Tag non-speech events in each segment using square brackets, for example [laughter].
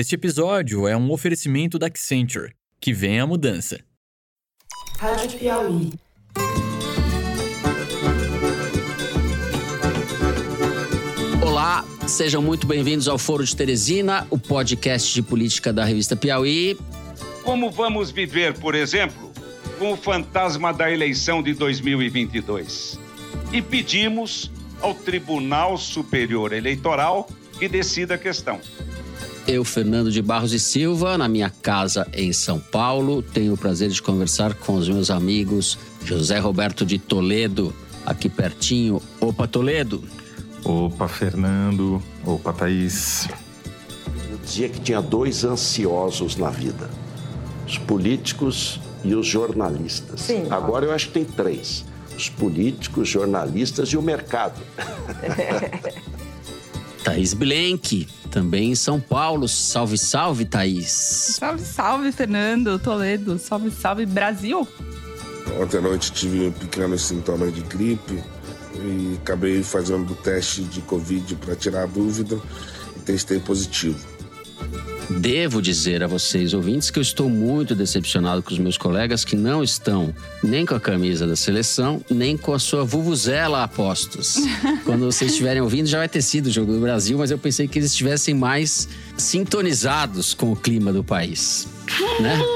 Este episódio é um oferecimento da Accenture. Que vem a mudança. Rádio Piauí. Olá, sejam muito bem-vindos ao Foro de Teresina, o podcast de política da revista Piauí. Como vamos viver, por exemplo, com o fantasma da eleição de 2022? E pedimos ao Tribunal Superior Eleitoral que decida a questão. Eu, Fernando de Barros e Silva, na minha casa em São Paulo, tenho o prazer de conversar com os meus amigos José Roberto de Toledo, aqui pertinho. Opa, Toledo! Opa, Fernando. Opa, Thaís. Eu dizia que tinha dois ansiosos na vida: os políticos e os jornalistas. Sim. Agora eu acho que tem três: os políticos, jornalistas e o mercado. [laughs] Thaís Bilenque, também em São Paulo. Salve, salve, Thaís. Salve, salve, Fernando, Toledo. Salve, salve, Brasil. Ontem à noite tive pequenos sintomas de gripe e acabei fazendo o teste de Covid para tirar a dúvida e testei positivo. Devo dizer a vocês, ouvintes, que eu estou muito decepcionado com os meus colegas que não estão nem com a camisa da seleção, nem com a sua vuvuzela a postos. [laughs] Quando vocês estiverem ouvindo, já vai ter sido o Jogo do Brasil, mas eu pensei que eles estivessem mais sintonizados com o clima do país. Né? [laughs]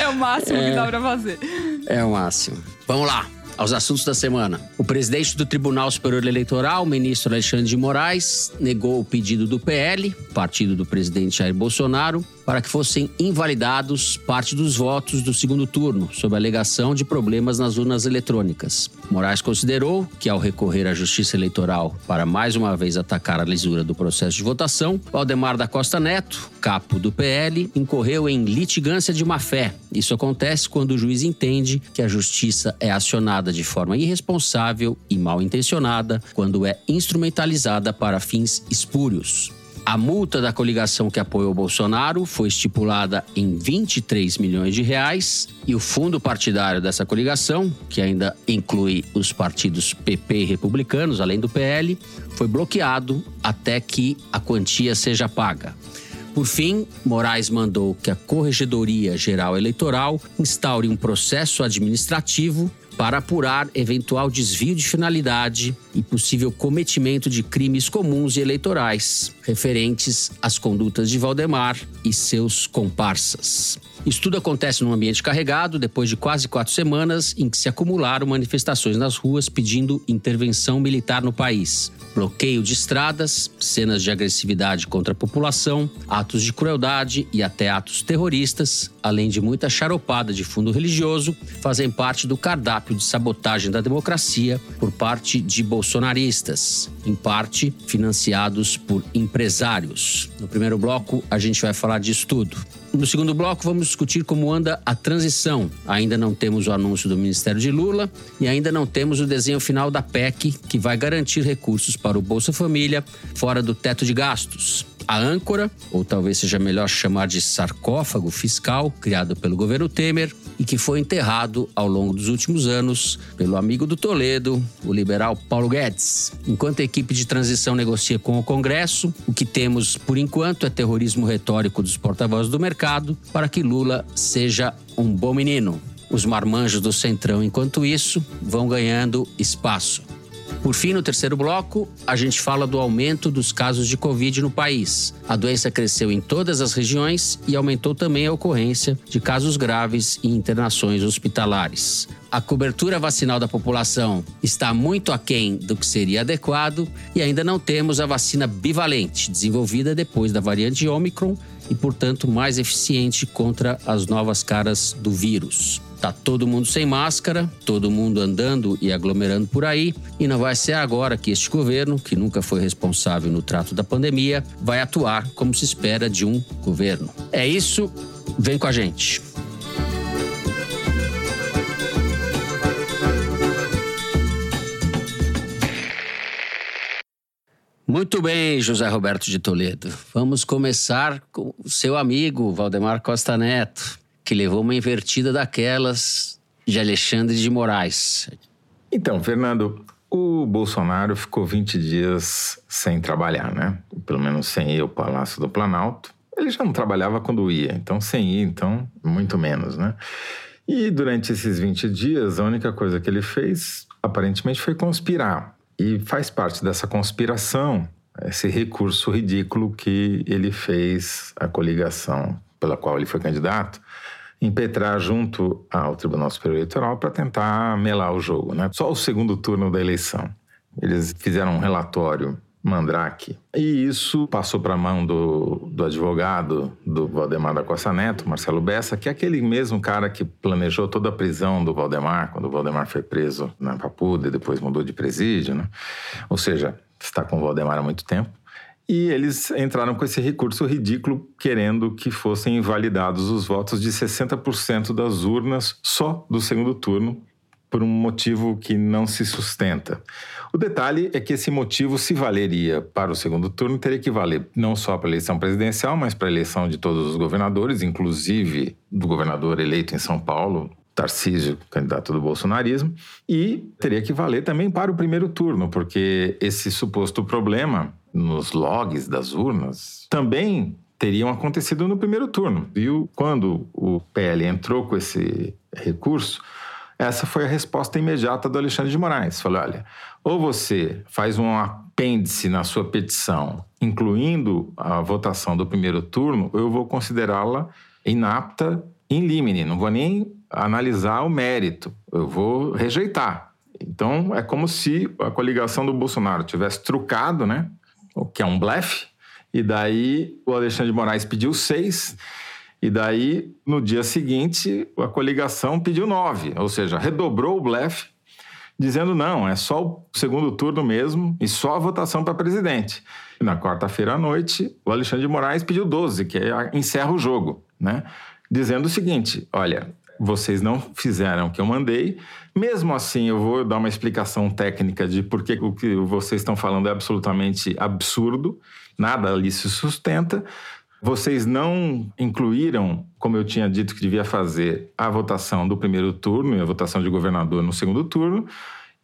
É o máximo que dá pra fazer. É o máximo. Vamos lá. Aos assuntos da semana. O presidente do Tribunal Superior Eleitoral, ministro Alexandre de Moraes, negou o pedido do PL, partido do presidente Jair Bolsonaro, para que fossem invalidados parte dos votos do segundo turno, sob alegação de problemas nas urnas eletrônicas. Moraes considerou que, ao recorrer à Justiça Eleitoral para mais uma vez atacar a lisura do processo de votação, Valdemar da Costa Neto, capo do PL, incorreu em litigância de má-fé. Isso acontece quando o juiz entende que a justiça é acionada de forma irresponsável e mal intencionada quando é instrumentalizada para fins espúrios. A multa da coligação que apoiou Bolsonaro foi estipulada em 23 milhões de reais e o fundo partidário dessa coligação, que ainda inclui os partidos PP e republicanos, além do PL, foi bloqueado até que a quantia seja paga. Por fim, Moraes mandou que a Corregedoria Geral Eleitoral instaure um processo administrativo para apurar eventual desvio de finalidade e possível cometimento de crimes comuns e eleitorais referentes às condutas de Valdemar e seus comparsas. Isso tudo acontece num ambiente carregado depois de quase quatro semanas em que se acumularam manifestações nas ruas pedindo intervenção militar no país. Bloqueio de estradas, cenas de agressividade contra a população, atos de crueldade e até atos terroristas, além de muita charopada de fundo religioso, fazem parte do cardápio de sabotagem da democracia por parte de bolsonaristas, em parte financiados por empresários. No primeiro bloco, a gente vai falar disso tudo. No segundo bloco, vamos discutir como anda a transição. Ainda não temos o anúncio do Ministério de Lula e ainda não temos o desenho final da PEC, que vai garantir recursos para o Bolsa Família fora do teto de gastos. A âncora, ou talvez seja melhor chamar de sarcófago fiscal, criado pelo governo Temer e que foi enterrado ao longo dos últimos anos pelo amigo do Toledo, o liberal Paulo Guedes. Enquanto a equipe de transição negocia com o Congresso, o que temos por enquanto é terrorismo retórico dos porta-vozes do mercado para que Lula seja um bom menino. Os marmanjos do Centrão, enquanto isso, vão ganhando espaço. Por fim, no terceiro bloco, a gente fala do aumento dos casos de Covid no país. A doença cresceu em todas as regiões e aumentou também a ocorrência de casos graves e internações hospitalares. A cobertura vacinal da população está muito aquém do que seria adequado e ainda não temos a vacina bivalente, desenvolvida depois da variante Omicron e, portanto, mais eficiente contra as novas caras do vírus. Tá todo mundo sem máscara, todo mundo andando e aglomerando por aí, e não vai ser agora que este governo, que nunca foi responsável no trato da pandemia, vai atuar como se espera de um governo. É isso, vem com a gente. Muito bem, José Roberto de Toledo. Vamos começar com o seu amigo Valdemar Costa Neto, que levou uma invertida daquelas de Alexandre de Moraes. Então, Fernando, O Bolsonaro ficou 20 dias sem trabalhar, né? Pelo menos sem ir ao Palácio do Planalto. Ele já não trabalhava quando ia, então sem ir, então muito menos, né? E durante esses 20 dias, a única coisa que ele fez, aparentemente, foi conspirar. E faz parte dessa conspiração esse recurso ridículo que ele fez à coligação pela qual ele foi candidato, impetrar junto ao Tribunal Superior Eleitoral para tentar melar o jogo. Né? Só o segundo turno da eleição. Eles fizeram um relatório Mandrake. E isso passou para a mão do, do advogado do Valdemar da Costa Neto, Marcelo Bessa, que é aquele mesmo cara que planejou toda a prisão do Valdemar, quando o Valdemar foi preso na Papuda e depois mudou de presídio. Né? Ou seja, está com o Valdemar há muito tempo. E eles entraram com esse recurso ridículo, querendo que fossem invalidados os votos de 60% das urnas só do segundo turno, por um motivo que não se sustenta. O detalhe é que esse motivo, se valeria para o segundo turno, teria que valer não só para a eleição presidencial, mas para a eleição de todos os governadores, inclusive do governador eleito em São Paulo, Tarcísio, candidato do bolsonarismo, e teria que valer também para o primeiro turno, porque esse suposto problema nos logs das urnas também teriam acontecido no primeiro turno. E quando o PL entrou com esse recurso, essa foi a resposta imediata do Alexandre de Moraes. Falou: olha, ou você faz um apêndice na sua petição, incluindo a votação do primeiro turno, eu vou considerá-la inapta in limine, não vou nem analisar o mérito, eu vou rejeitar. Então é como se a coligação do Bolsonaro tivesse trucado, né? O que é um blefe. E daí o Alexandre de Moraes pediu seis. E daí, no dia seguinte, a coligação pediu nove, ou seja, redobrou o blefe, dizendo não, é só o segundo turno mesmo e só a votação para presidente. E na quarta-feira à noite, o Alexandre de Moraes pediu 12, que é, encerra o jogo, né? Dizendo o seguinte: olha, vocês não fizeram o que eu mandei. Mesmo assim, eu vou dar uma explicação técnica de por que o que vocês estão falando é absolutamente absurdo, nada ali se sustenta. Vocês não incluíram, como eu tinha dito que devia fazer, a votação do primeiro turno e a votação de governador no segundo turno.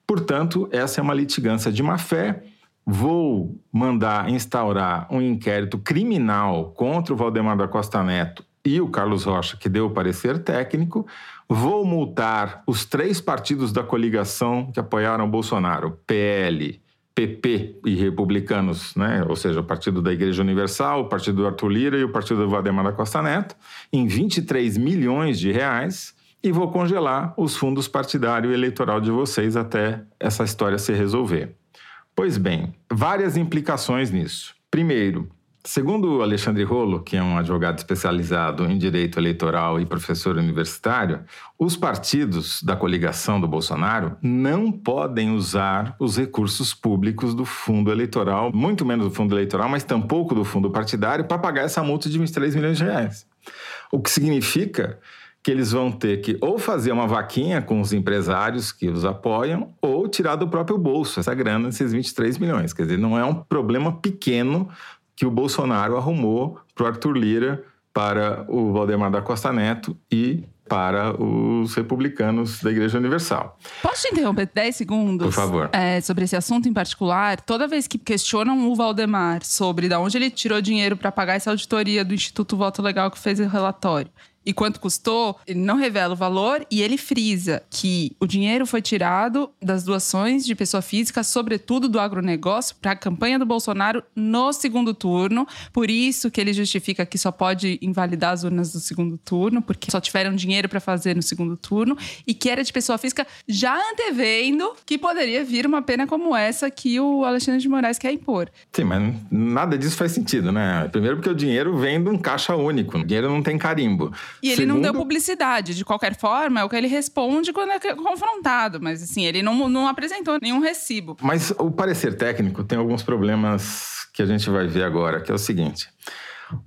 Portanto, essa é uma litigância de má fé. Vou mandar instaurar um inquérito criminal contra o Valdemar da Costa Neto e o Carlos Rocha, que deu o parecer técnico. Vou multar os três partidos da coligação que apoiaram Bolsonaro: PL, PP e republicanos, né? ou seja, o Partido da Igreja Universal, o Partido do Arthur Lira e o Partido do Valdemar da Costa Neto, em 23 milhões de reais. E vou congelar os fundos partidário e eleitoral de vocês até essa história se resolver. Pois bem, várias implicações nisso. Primeiro, Segundo Alexandre Rolo, que é um advogado especializado em direito eleitoral e professor universitário, os partidos da coligação do Bolsonaro não podem usar os recursos públicos do fundo eleitoral, muito menos do fundo eleitoral, mas tampouco do fundo partidário, para pagar essa multa de 23 milhões de reais. O que significa que eles vão ter que ou fazer uma vaquinha com os empresários que os apoiam ou tirar do próprio bolso essa grana, esses 23 milhões. Quer dizer, não é um problema pequeno que o Bolsonaro arrumou para o Arthur Lira, para o Valdemar da Costa Neto e para os republicanos da Igreja Universal. Posso te interromper 10 segundos? Por favor. É, sobre esse assunto em particular, toda vez que questionam o Valdemar sobre de onde ele tirou dinheiro para pagar essa auditoria do Instituto Voto Legal que fez o relatório, e quanto custou, ele não revela o valor e ele frisa que o dinheiro foi tirado das doações de pessoa física, sobretudo do agronegócio, para a campanha do Bolsonaro no segundo turno. Por isso que ele justifica que só pode invalidar as urnas do segundo turno, porque só tiveram dinheiro para fazer no segundo turno e que era de pessoa física, já antevendo que poderia vir uma pena como essa que o Alexandre de Moraes quer impor. Sim, mas nada disso faz sentido, né? Primeiro porque o dinheiro vem de um caixa único, o dinheiro não tem carimbo. E ele Segundo... não deu publicidade. De qualquer forma, é o que ele responde quando é confrontado. Mas, assim, ele não, não apresentou nenhum recibo. Mas o parecer técnico tem alguns problemas que a gente vai ver agora, que é o seguinte.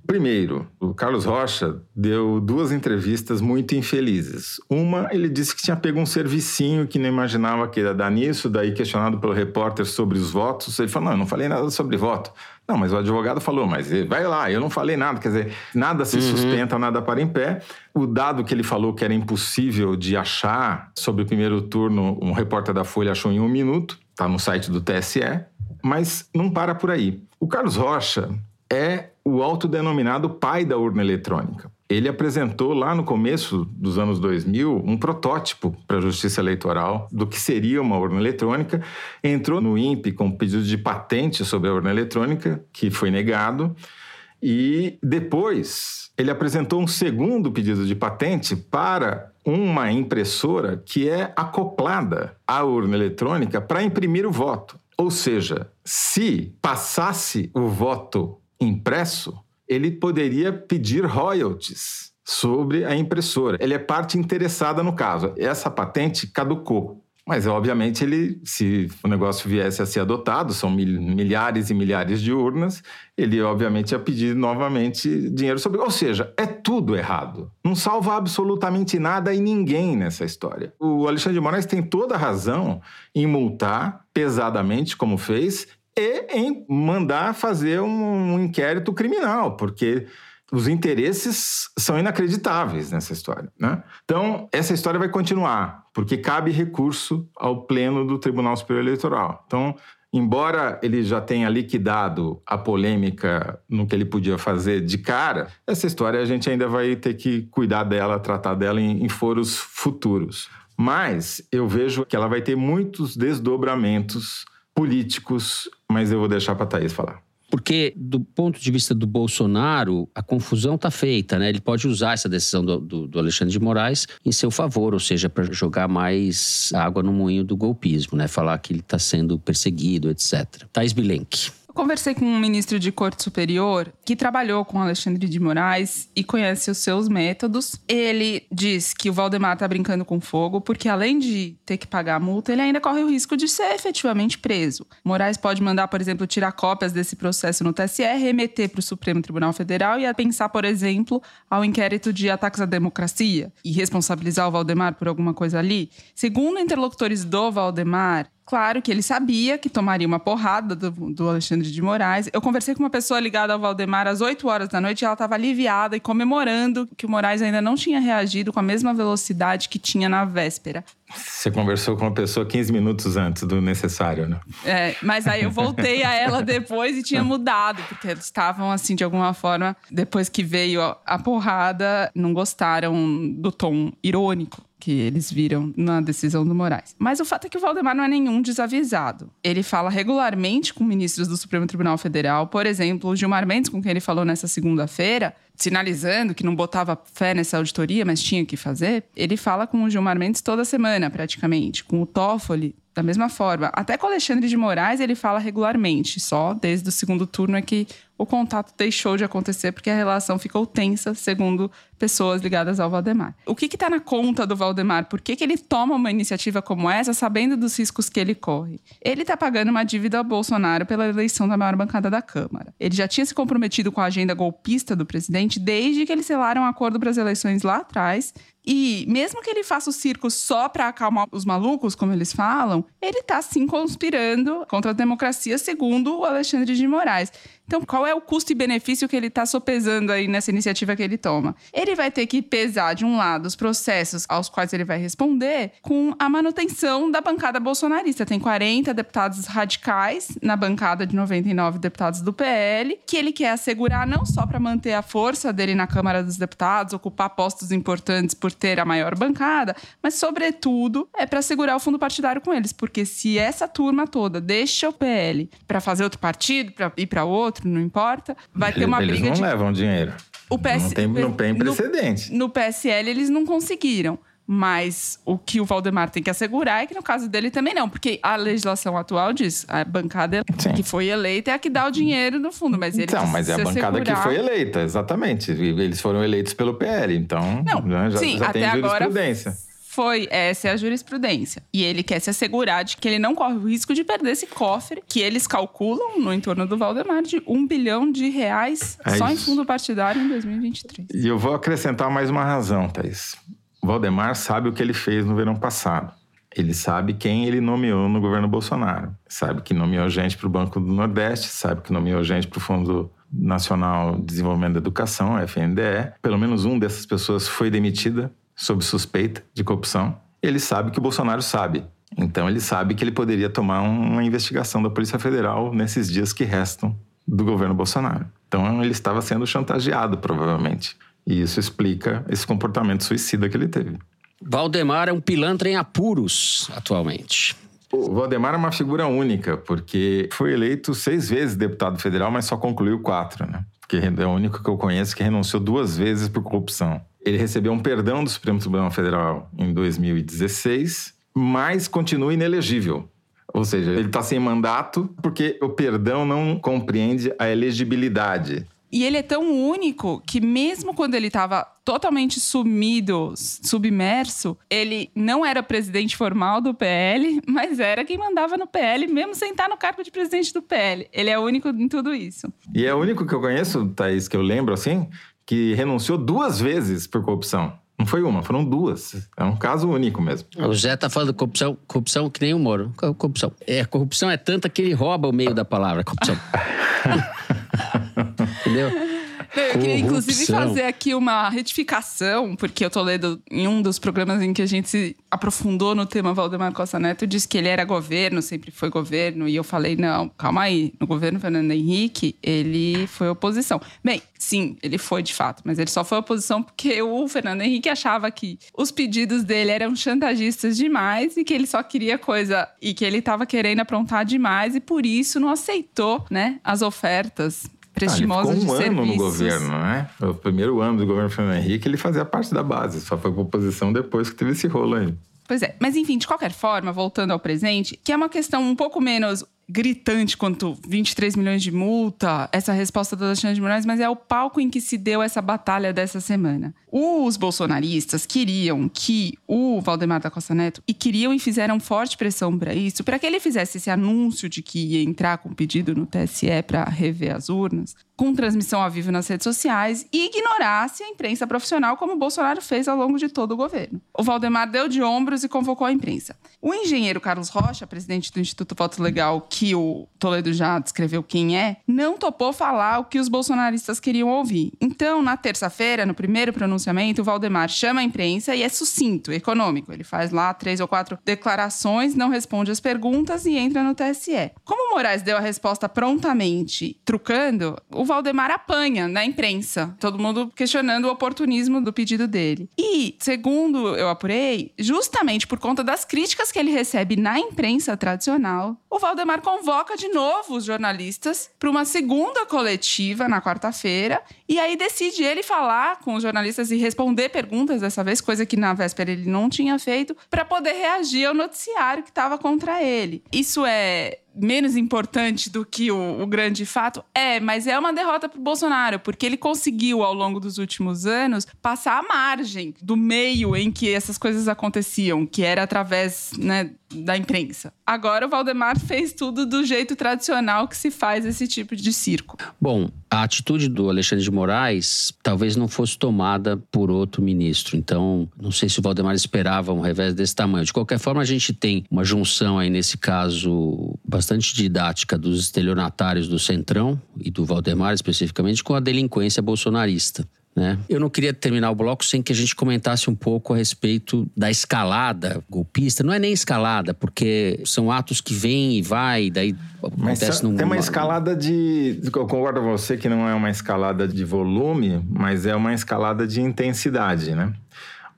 Primeiro, o Carlos Rocha deu duas entrevistas muito infelizes. Uma, ele disse que tinha pego um servicinho que não imaginava que ia dar nisso, daí questionado pelo repórter sobre os votos, ele falou: não, eu não falei nada sobre voto. Não, mas o advogado falou, mas vai lá, eu não falei nada. Quer dizer, nada se uhum. sustenta, nada para em pé. O dado que ele falou que era impossível de achar sobre o primeiro turno, um repórter da Folha achou em um minuto. está no site do TSE, mas não para por aí. O Carlos Rocha é o autodenominado pai da urna eletrônica. Ele apresentou lá no começo dos anos 2000 um protótipo para a Justiça Eleitoral do que seria uma urna eletrônica. Entrou no INPE com pedido de patente sobre a urna eletrônica, que foi negado. E depois ele apresentou um segundo pedido de patente para uma impressora que é acoplada à urna eletrônica para imprimir o voto. Ou seja, se passasse o voto impresso, ele poderia pedir royalties sobre a impressora. Ele é parte interessada no caso. Essa patente caducou. Mas, obviamente, ele, se o negócio viesse a ser adotado, são milhares e milhares de urnas, ele, obviamente, ia pedir novamente dinheiro sobre. Ou seja, é tudo errado. Não salva absolutamente nada e ninguém nessa história. O Alexandre de Moraes tem toda a razão em multar pesadamente, como fez, e em mandar fazer um, um inquérito criminal, porque os interesses são inacreditáveis nessa história. Né? Então, essa história vai continuar, porque cabe recurso ao Pleno do Tribunal Superior Eleitoral. Então, embora ele já tenha liquidado a polêmica no que ele podia fazer de cara, essa história a gente ainda vai ter que cuidar dela, tratar dela em, em foros futuros. Mas eu vejo que ela vai ter muitos desdobramentos políticos, mas eu vou deixar para a Thaís falar. Porque, do ponto de vista do Bolsonaro, a confusão está feita, né? Ele pode usar essa decisão do, do, do Alexandre de Moraes em seu favor, ou seja, para jogar mais água no moinho do golpismo, né? Falar que ele está sendo perseguido, etc. Thais Bilenque conversei com um ministro de corte superior que trabalhou com Alexandre de Moraes e conhece os seus métodos. Ele diz que o Valdemar está brincando com fogo porque, além de ter que pagar a multa, ele ainda corre o risco de ser efetivamente preso. Moraes pode mandar, por exemplo, tirar cópias desse processo no TSE, remeter para o Supremo Tribunal Federal e pensar, por exemplo, ao inquérito de ataques à democracia e responsabilizar o Valdemar por alguma coisa ali. Segundo interlocutores do Valdemar, Claro que ele sabia que tomaria uma porrada do, do, Alexandre de Moraes. Eu conversei com uma pessoa ligada ao Valdemar às 8 horas da noite e ela estava aliviada e comemorando que o Moraes ainda não tinha reagido com a mesma velocidade que tinha na véspera. Você conversou com uma pessoa 15 minutos antes do necessário, né? É, mas aí eu voltei a ela depois e tinha mudado, porque eles estavam, assim, de alguma forma, depois que veio a porrada, não gostaram do tom irônico que eles viram na decisão do Moraes. Mas o fato é que o Valdemar não é nenhum desavisado. Ele fala regularmente com ministros do Supremo Tribunal Federal, por exemplo, o Gilmar Mendes, com quem ele falou nessa segunda-feira, sinalizando que não botava fé nessa auditoria, mas tinha que fazer. Ele fala com o Gilmar Mendes toda semana, praticamente. Com o Toffoli, da mesma forma. Até com Alexandre de Moraes, ele fala regularmente. Só desde o segundo turno é que o contato deixou de acontecer porque a relação ficou tensa, segundo pessoas ligadas ao Valdemar. O que está na conta do Valdemar? Por que, que ele toma uma iniciativa como essa, sabendo dos riscos que ele corre? Ele está pagando uma dívida ao Bolsonaro pela eleição da maior bancada da Câmara. Ele já tinha se comprometido com a agenda golpista do presidente desde que eles selaram um acordo para as eleições lá atrás e mesmo que ele faça o circo só para acalmar os malucos, como eles falam, ele está sim conspirando contra a democracia, segundo o Alexandre de Moraes. Então, qual é o custo e benefício que ele está sopesando aí nessa iniciativa que ele toma? Ele vai ter que pesar, de um lado, os processos aos quais ele vai responder com a manutenção da bancada bolsonarista. Tem 40 deputados radicais na bancada de 99 deputados do PL, que ele quer assegurar não só para manter a força dele na Câmara dos Deputados, ocupar postos importantes por ter a maior bancada, mas, sobretudo, é para segurar o fundo partidário com eles. Porque se essa turma toda deixa o PL para fazer outro partido, para ir para outro, outro, não importa. Vai ter uma eles briga. Eles não de... levam dinheiro. O PS... não, tem, não tem precedente. No, no PSL eles não conseguiram. Mas o que o Valdemar tem que assegurar é que no caso dele também não, porque a legislação atual diz a bancada Sim. que foi eleita é a que dá o dinheiro no fundo, mas ele Então, mas é a bancada que foi eleita, exatamente. Eles foram eleitos pelo PL, então não, já, sim, já até tem jurisprudência. Agora foi, essa é a jurisprudência. E ele quer se assegurar de que ele não corre o risco de perder esse cofre que eles calculam no entorno do Valdemar de um bilhão de reais é só em fundo partidário em 2023. E eu vou acrescentar mais uma razão, Thaís. O Valdemar sabe o que ele fez no verão passado. Ele sabe quem ele nomeou no governo Bolsonaro. Sabe que nomeou gente para o Banco do Nordeste, sabe que nomeou gente para o Fundo Nacional de Desenvolvimento da Educação, FNDE. Pelo menos um dessas pessoas foi demitida sob suspeita de corrupção, ele sabe que o Bolsonaro sabe. Então ele sabe que ele poderia tomar uma investigação da Polícia Federal nesses dias que restam do governo Bolsonaro. Então ele estava sendo chantageado, provavelmente. E isso explica esse comportamento suicida que ele teve. Valdemar é um pilantra em apuros atualmente. O Valdemar é uma figura única, porque foi eleito seis vezes deputado federal, mas só concluiu quatro, né? Porque é o único que eu conheço que renunciou duas vezes por corrupção. Ele recebeu um perdão do Supremo Tribunal Federal em 2016, mas continua inelegível. Ou seja, ele está sem mandato porque o perdão não compreende a elegibilidade. E ele é tão único que, mesmo quando ele estava totalmente sumido, submerso, ele não era presidente formal do PL, mas era quem mandava no PL, mesmo sem estar no cargo de presidente do PL. Ele é único em tudo isso. E é o único que eu conheço, Thaís, que eu lembro assim, que renunciou duas vezes por corrupção. Não foi uma, foram duas. É um caso único mesmo. O Zé tá falando de corrupção, corrupção que nem o Moro. Corrupção. É, corrupção é tanta que ele rouba o meio da palavra, corrupção. [laughs] Entendeu? Eu queria, inclusive, fazer aqui uma retificação, porque eu tô lendo em um dos programas em que a gente se aprofundou no tema Valdemar Costa Neto, disse que ele era governo, sempre foi governo, e eu falei, não, calma aí, no governo Fernando Henrique, ele foi oposição. Bem, sim, ele foi de fato, mas ele só foi oposição porque o Fernando Henrique achava que os pedidos dele eram chantagistas demais e que ele só queria coisa, e que ele estava querendo aprontar demais, e por isso não aceitou, né, as ofertas prestimosa ah, ele ficou um de ano serviços. no governo, né? O primeiro ano do governo Fernando Henrique, ele fazia parte da base. Só foi oposição depois que teve esse rolo aí. Pois é, mas enfim, de qualquer forma, voltando ao presente, que é uma questão um pouco menos gritante quanto 23 milhões de multa, essa resposta do Alexandre de Moraes, mas é o palco em que se deu essa batalha dessa semana. Os bolsonaristas queriam que o Valdemar da Costa Neto, e queriam e fizeram forte pressão para isso, para que ele fizesse esse anúncio de que ia entrar com pedido no TSE para rever as urnas, com transmissão ao vivo nas redes sociais e ignorasse a imprensa profissional, como Bolsonaro fez ao longo de todo o governo. O Valdemar deu de ombros e convocou a imprensa. O engenheiro Carlos Rocha, presidente do Instituto Voto Legal, que o Toledo já descreveu quem é, não topou falar o que os bolsonaristas queriam ouvir. Então, na terça-feira, no primeiro pronunciamento, o Valdemar chama a imprensa e é sucinto, econômico. Ele faz lá três ou quatro declarações, não responde as perguntas e entra no TSE. Como o Moraes deu a resposta prontamente, trucando, o Valdemar apanha na imprensa. Todo mundo questionando o oportunismo do pedido dele. E, segundo eu apurei, justamente por conta das críticas que ele recebe na imprensa tradicional, o Valdemar convoca de novo os jornalistas para uma segunda coletiva na quarta-feira e aí decide ele falar com os jornalistas e responder perguntas dessa vez, coisa que na véspera ele não tinha feito, para poder reagir ao noticiário que estava contra ele. Isso é menos importante do que o, o, grande fato? É, mas é uma derrota para o Bolsonaro, porque ele conseguiu, ao longo dos últimos anos, passar a margem do meio em que essas coisas aconteciam, que era através né, da imprensa. Agora o Valdemar fez tudo do jeito tradicional que se faz esse tipo de circo. Bom, a atitude do Alexandre de Moraes talvez não fosse tomada por outro ministro. Então, não sei se o Valdemar esperava um revés desse tamanho. De qualquer forma, a gente tem uma junção aí nesse caso bastante didática dos estelionatários do Centrão e do Valdemar especificamente com a delinquência bolsonarista. Né? Eu não queria terminar o bloco sem que a gente comentasse um pouco a respeito da escalada golpista. Não é nem escalada, porque são atos que vêm e vai, daí Mas acontece tem num... uma escalada de. Eu concordo com você que não é uma escalada de volume, mas é uma escalada de intensidade, né?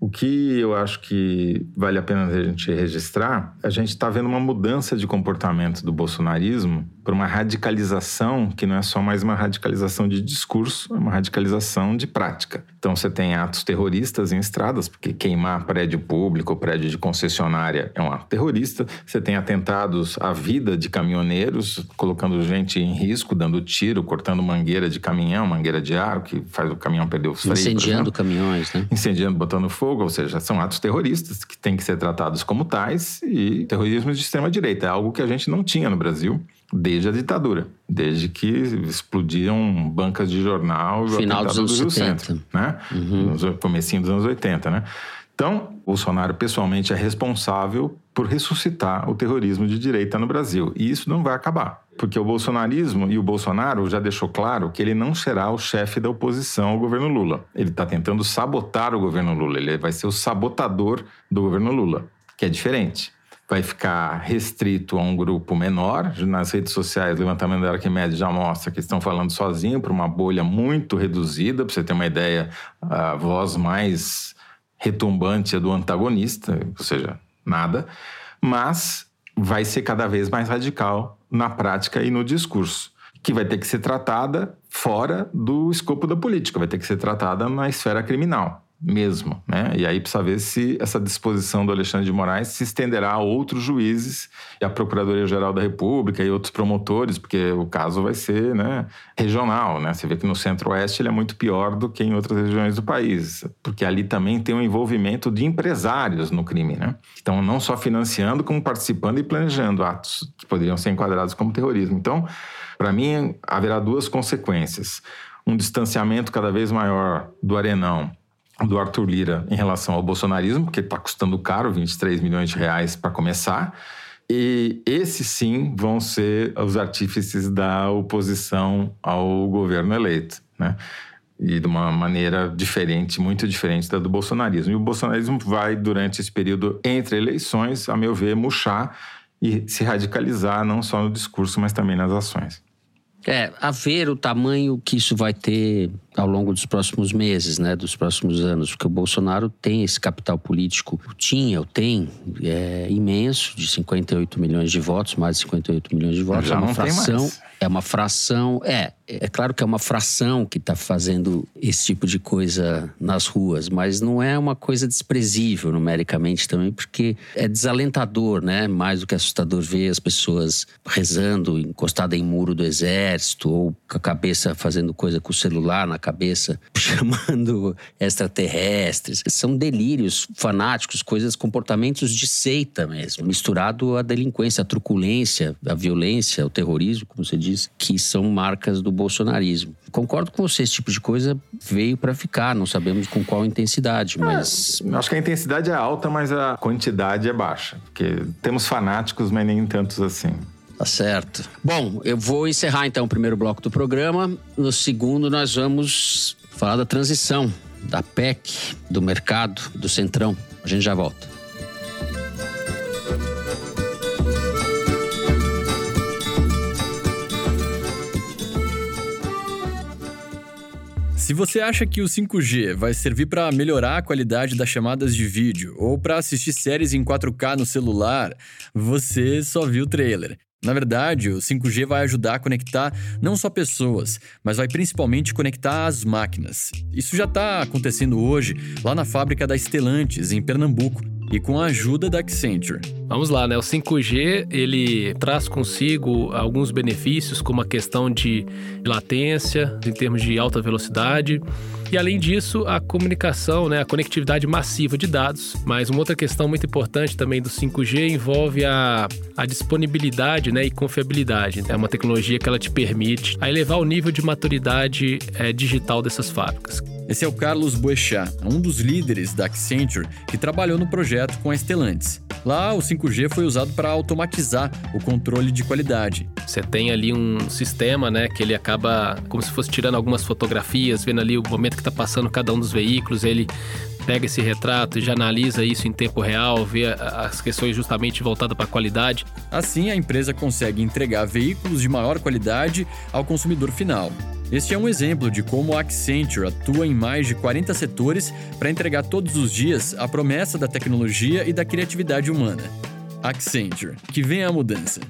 O que eu acho que vale a pena a gente registrar, a gente está vendo uma mudança de comportamento do bolsonarismo para uma radicalização que não é só mais uma radicalização de discurso, é uma radicalização de prática. Então você tem atos terroristas em estradas, porque queimar prédio público, prédio de concessionária é um ato terrorista. Você tem atentados à vida de caminhoneiros, colocando gente em risco, dando tiro, cortando mangueira de caminhão, mangueira de ar, que faz o caminhão perder os freios. Incendiando caminhões, né? Incendiando, botando fogo, ou seja, são atos terroristas que têm que ser tratados como tais e terrorismo de extrema direita, é algo que a gente não tinha no Brasil desde a ditadura, desde que explodiram bancas de jornal Final dos anos do 70. Centro, né? Uhum. No comecinho dos anos 80, né? Então, Bolsonaro pessoalmente é responsável por ressuscitar o terrorismo de direita no Brasil. E isso não vai acabar. Porque o bolsonarismo e o Bolsonaro já deixou claro que ele não será o chefe da oposição ao governo Lula. Ele está tentando sabotar o governo Lula. Ele vai ser o sabotador do governo Lula, que é diferente. Vai ficar restrito a um grupo menor. Nas redes sociais, o levantamento da Arquimedes já mostra que estão falando sozinho para uma bolha muito reduzida. Para você ter uma ideia, a voz mais retumbante é do antagonista, ou seja, nada. Mas vai ser cada vez mais radical na prática e no discurso, que vai ter que ser tratada fora do escopo da política, vai ter que ser tratada na esfera criminal mesmo, né? E aí precisa ver se essa disposição do Alexandre de Moraes se estenderá a outros juízes e a Procuradoria-Geral da República e outros promotores, porque o caso vai ser, né, regional, né? Você vê que no Centro-Oeste ele é muito pior do que em outras regiões do país, porque ali também tem o um envolvimento de empresários no crime, né? Então não só financiando, como participando e planejando atos que poderiam ser enquadrados como terrorismo. Então, para mim haverá duas consequências: um distanciamento cada vez maior do arenão do Arthur Lira em relação ao bolsonarismo, porque está custando caro, 23 milhões de reais para começar. E esses sim vão ser os artífices da oposição ao governo eleito, né? E de uma maneira diferente, muito diferente da do bolsonarismo. E o bolsonarismo vai, durante esse período entre eleições, a meu ver, murchar e se radicalizar, não só no discurso, mas também nas ações. É, a ver o tamanho que isso vai ter ao longo dos próximos meses, né, dos próximos anos, porque o Bolsonaro tem esse capital político, tinha, ou tem, é imenso, de 58 milhões de votos, mais de 58 milhões de votos, Já é uma fração, é uma fração, é, é claro que é uma fração que está fazendo esse tipo de coisa nas ruas, mas não é uma coisa desprezível numericamente também, porque é desalentador, né? Mais do que assustador ver as pessoas rezando, encostada em muro do exército, ou com a cabeça fazendo coisa com o celular na cabeça, [laughs] chamando extraterrestres. São delírios fanáticos, coisas, comportamentos de seita mesmo, misturado à delinquência, à truculência, à violência, ao terrorismo, como você diz, que são marcas do bolsonarismo. Concordo com você, esse tipo de coisa veio para ficar, não sabemos com qual intensidade, mas. É, acho que a intensidade é alta, mas a quantidade é baixa. Porque temos fanáticos, mas nem tantos assim. Tá certo. Bom, eu vou encerrar então o primeiro bloco do programa. No segundo, nós vamos falar da transição, da PEC, do mercado, do Centrão. A gente já volta. Se você acha que o 5G vai servir para melhorar a qualidade das chamadas de vídeo ou para assistir séries em 4K no celular, você só viu o trailer. Na verdade, o 5G vai ajudar a conectar não só pessoas, mas vai principalmente conectar as máquinas. Isso já está acontecendo hoje lá na fábrica da Stellantis, em Pernambuco, e com a ajuda da Accenture. Vamos lá, né? O 5G ele traz consigo alguns benefícios, como a questão de latência, em termos de alta velocidade. E além disso, a comunicação, né, a conectividade massiva de dados. Mas uma outra questão muito importante também do 5G envolve a, a disponibilidade né, e confiabilidade. É uma tecnologia que ela te permite a elevar o nível de maturidade é, digital dessas fábricas. Esse é o Carlos Boechat, um dos líderes da Accenture que trabalhou no projeto com a Stellantis. Lá, o 5G foi usado para automatizar o controle de qualidade. Você tem ali um sistema, né, que ele acaba como se fosse tirando algumas fotografias, vendo ali o momento que está passando cada um dos veículos, ele pega esse retrato e já analisa isso em tempo real, vê as questões justamente voltadas para a qualidade. Assim, a empresa consegue entregar veículos de maior qualidade ao consumidor final. Este é um exemplo de como a Accenture atua em mais de 40 setores para entregar todos os dias a promessa da tecnologia e da criatividade humana. Accenture, que vem a mudança.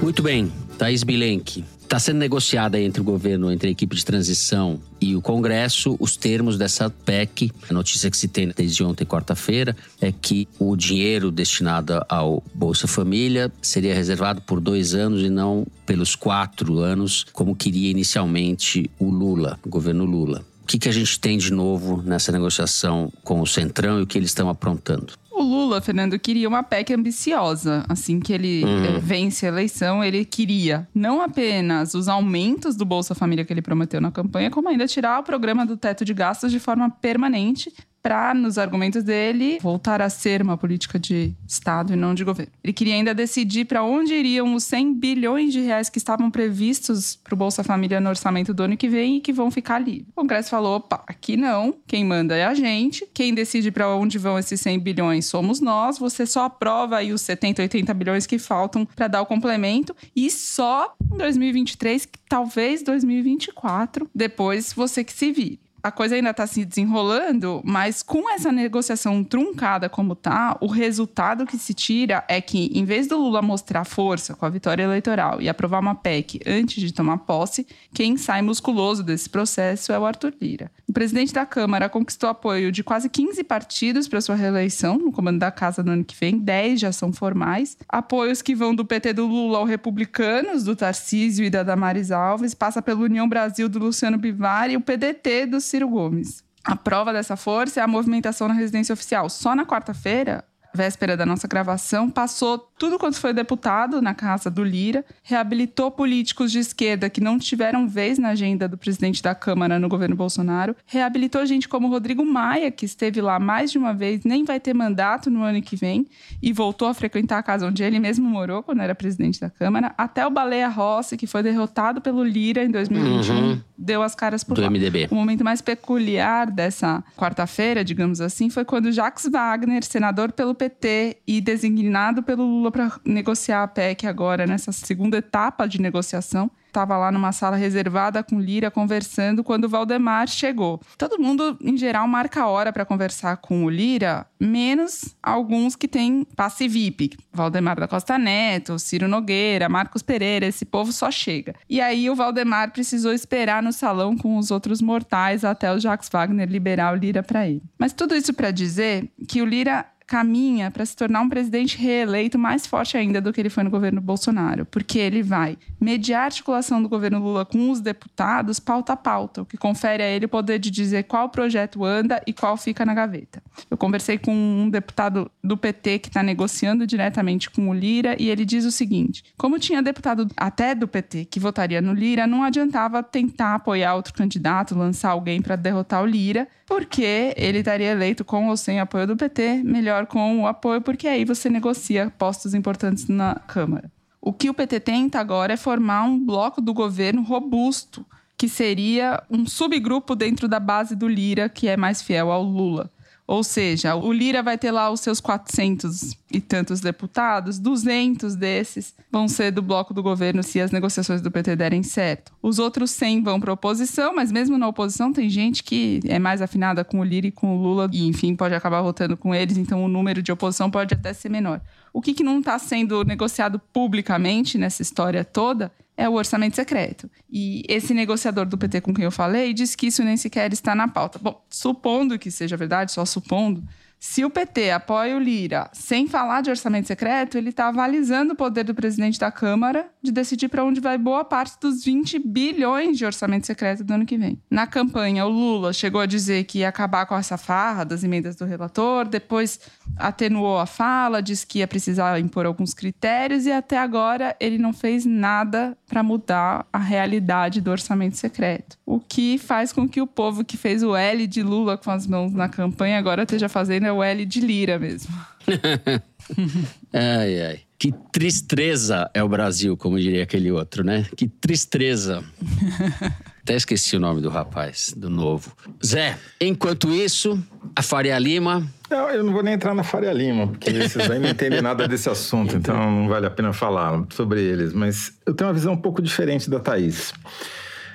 Muito bem, Thaís Bilenque. Está sendo negociada entre o governo, entre a equipe de transição e o Congresso, os termos dessa PEC. A notícia que se tem desde ontem, quarta-feira, é que o dinheiro destinado ao Bolsa Família seria reservado por dois anos e não pelos quatro anos, como queria inicialmente o Lula, o governo Lula. O que, que a gente tem de novo nessa negociação com o Centrão e o que eles estão aprontando? O Lula, Fernando, queria uma PEC ambiciosa. Assim que ele Uhum. eh, vence a eleição, ele queria não apenas os aumentos do Bolsa Família que ele prometeu na campanha, como ainda tirar o programa do teto de gastos de forma permanente, para, nos argumentos dele, voltar a ser uma política de Estado e não de governo. Ele queria ainda decidir para onde iriam os 100 bilhões de reais que estavam previstos para o Bolsa Família no orçamento do ano que vem e que vão ficar livres. O Congresso falou: opa, aqui não, quem manda é a gente, quem decide para onde vão esses 100 bilhões somos nós, você só aprova aí os 70, 80 bilhões que faltam para dar o complemento. E só em 2023, talvez 2024, depois você que se vire a coisa ainda está se desenrolando, mas com essa negociação truncada como tá, o resultado que se tira é que, em vez do Lula mostrar força com a vitória eleitoral e aprovar uma PEC antes de tomar posse, quem sai musculoso desse processo é o Arthur Lira. O presidente da Câmara conquistou apoio de quase 15 partidos para sua reeleição no comando da casa no ano que vem, 10 já são formais. Apoios que vão do PT do Lula ao Republicanos, do Tarcísio e da Damares Alves, passa pela União Brasil do Luciano Bivar e o PDT do Ciro Gomes. A prova dessa força é a movimentação na residência oficial. Só na quarta-feira, véspera da nossa gravação, passou tudo quanto foi deputado na casa do Lira, reabilitou políticos de esquerda que não tiveram vez na agenda do presidente da Câmara no governo Bolsonaro, reabilitou gente como Rodrigo Maia, que esteve lá mais de uma vez, nem vai ter mandato no ano que vem, e voltou a frequentar a casa onde ele mesmo morou quando era presidente da Câmara, até o Baleia Rossi, que foi derrotado pelo Lira em 2021, uhum. deu as caras por do lá. MDB. O momento mais peculiar dessa quarta-feira, digamos assim, foi quando Jacques Wagner, senador pelo PT e designado pelo Lula Lula para negociar a PEC agora, nessa segunda etapa de negociação. Estava lá numa sala reservada com Lira conversando quando o Valdemar chegou. Todo mundo, em geral, marca a hora para conversar com o Lira, menos alguns que têm passe VIP. Valdemar da Costa Neto, Ciro Nogueira, Marcos Pereira, esse povo só chega. E aí o Valdemar precisou esperar no salão com os outros mortais até o Jacques Wagner liberar o Lira para ele. Mas tudo isso para dizer que o Lira caminha para se tornar um presidente reeleito mais forte ainda do que ele foi no governo Bolsonaro, porque ele vai mediar a articulação do governo Lula com os deputados pauta a pauta, o que confere a ele o poder de dizer qual projeto anda e qual fica na gaveta. Eu conversei com um deputado do PT que está negociando diretamente com o Lira e ele diz o seguinte: como tinha deputado até do PT que votaria no Lira, não adiantava tentar apoiar outro candidato, lançar alguém para derrotar o Lira, porque ele estaria eleito com ou sem apoio do PT, melhor com o apoio, porque aí você negocia postos importantes na Câmara. O que o PT tenta agora é formar um bloco do governo robusto, que seria um subgrupo dentro da base do Lira, que é mais fiel ao Lula. Ou seja, o Lira vai ter lá os seus 400 e tantos deputados, 200 desses vão ser do bloco do governo se as negociações do PT derem certo. Os outros 100 vão para oposição, mas mesmo na oposição tem gente que é mais afinada com o Lira e com o Lula e, enfim, pode acabar votando com eles, então o número de oposição pode até ser menor. O que, que não está sendo negociado publicamente nessa história toda é o orçamento secreto. E esse negociador do PT com quem eu falei disse que isso nem sequer está na pauta. Bom, supondo que seja verdade, só supondo, se o PT apoia o Lira sem falar de orçamento secreto, ele está avalizando o poder do presidente da Câmara de decidir para onde vai boa parte dos 20 bilhões de orçamento secreto do ano que vem. Na campanha, o Lula chegou a dizer que ia acabar com essa farra das emendas do relator, depois atenuou a fala, disse que ia precisar impor alguns critérios e até agora ele não fez nada para mudar a realidade do orçamento secreto. O que faz com que o povo que fez o L de Lula com as mãos na campanha agora esteja fazendo é o L de Lira mesmo. [laughs] ai, ai. Que tristeza é o Brasil, como diria aquele outro, né? Que tristeza. [laughs] Até esqueci o nome do rapaz, do novo. Zé, enquanto isso, a Faria Lima. Não, eu não vou nem entrar na Faria Lima, porque vocês aí não entendem nada desse assunto, então não vale a pena falar sobre eles. Mas eu tenho uma visão um pouco diferente da Thaís.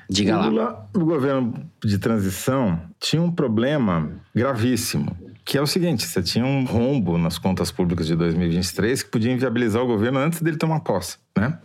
Diga o Lula, lá. O governo de transição tinha um problema gravíssimo que é o seguinte: você tinha um rombo nas contas públicas de 2023 que podia inviabilizar o governo antes dele tomar posse, né?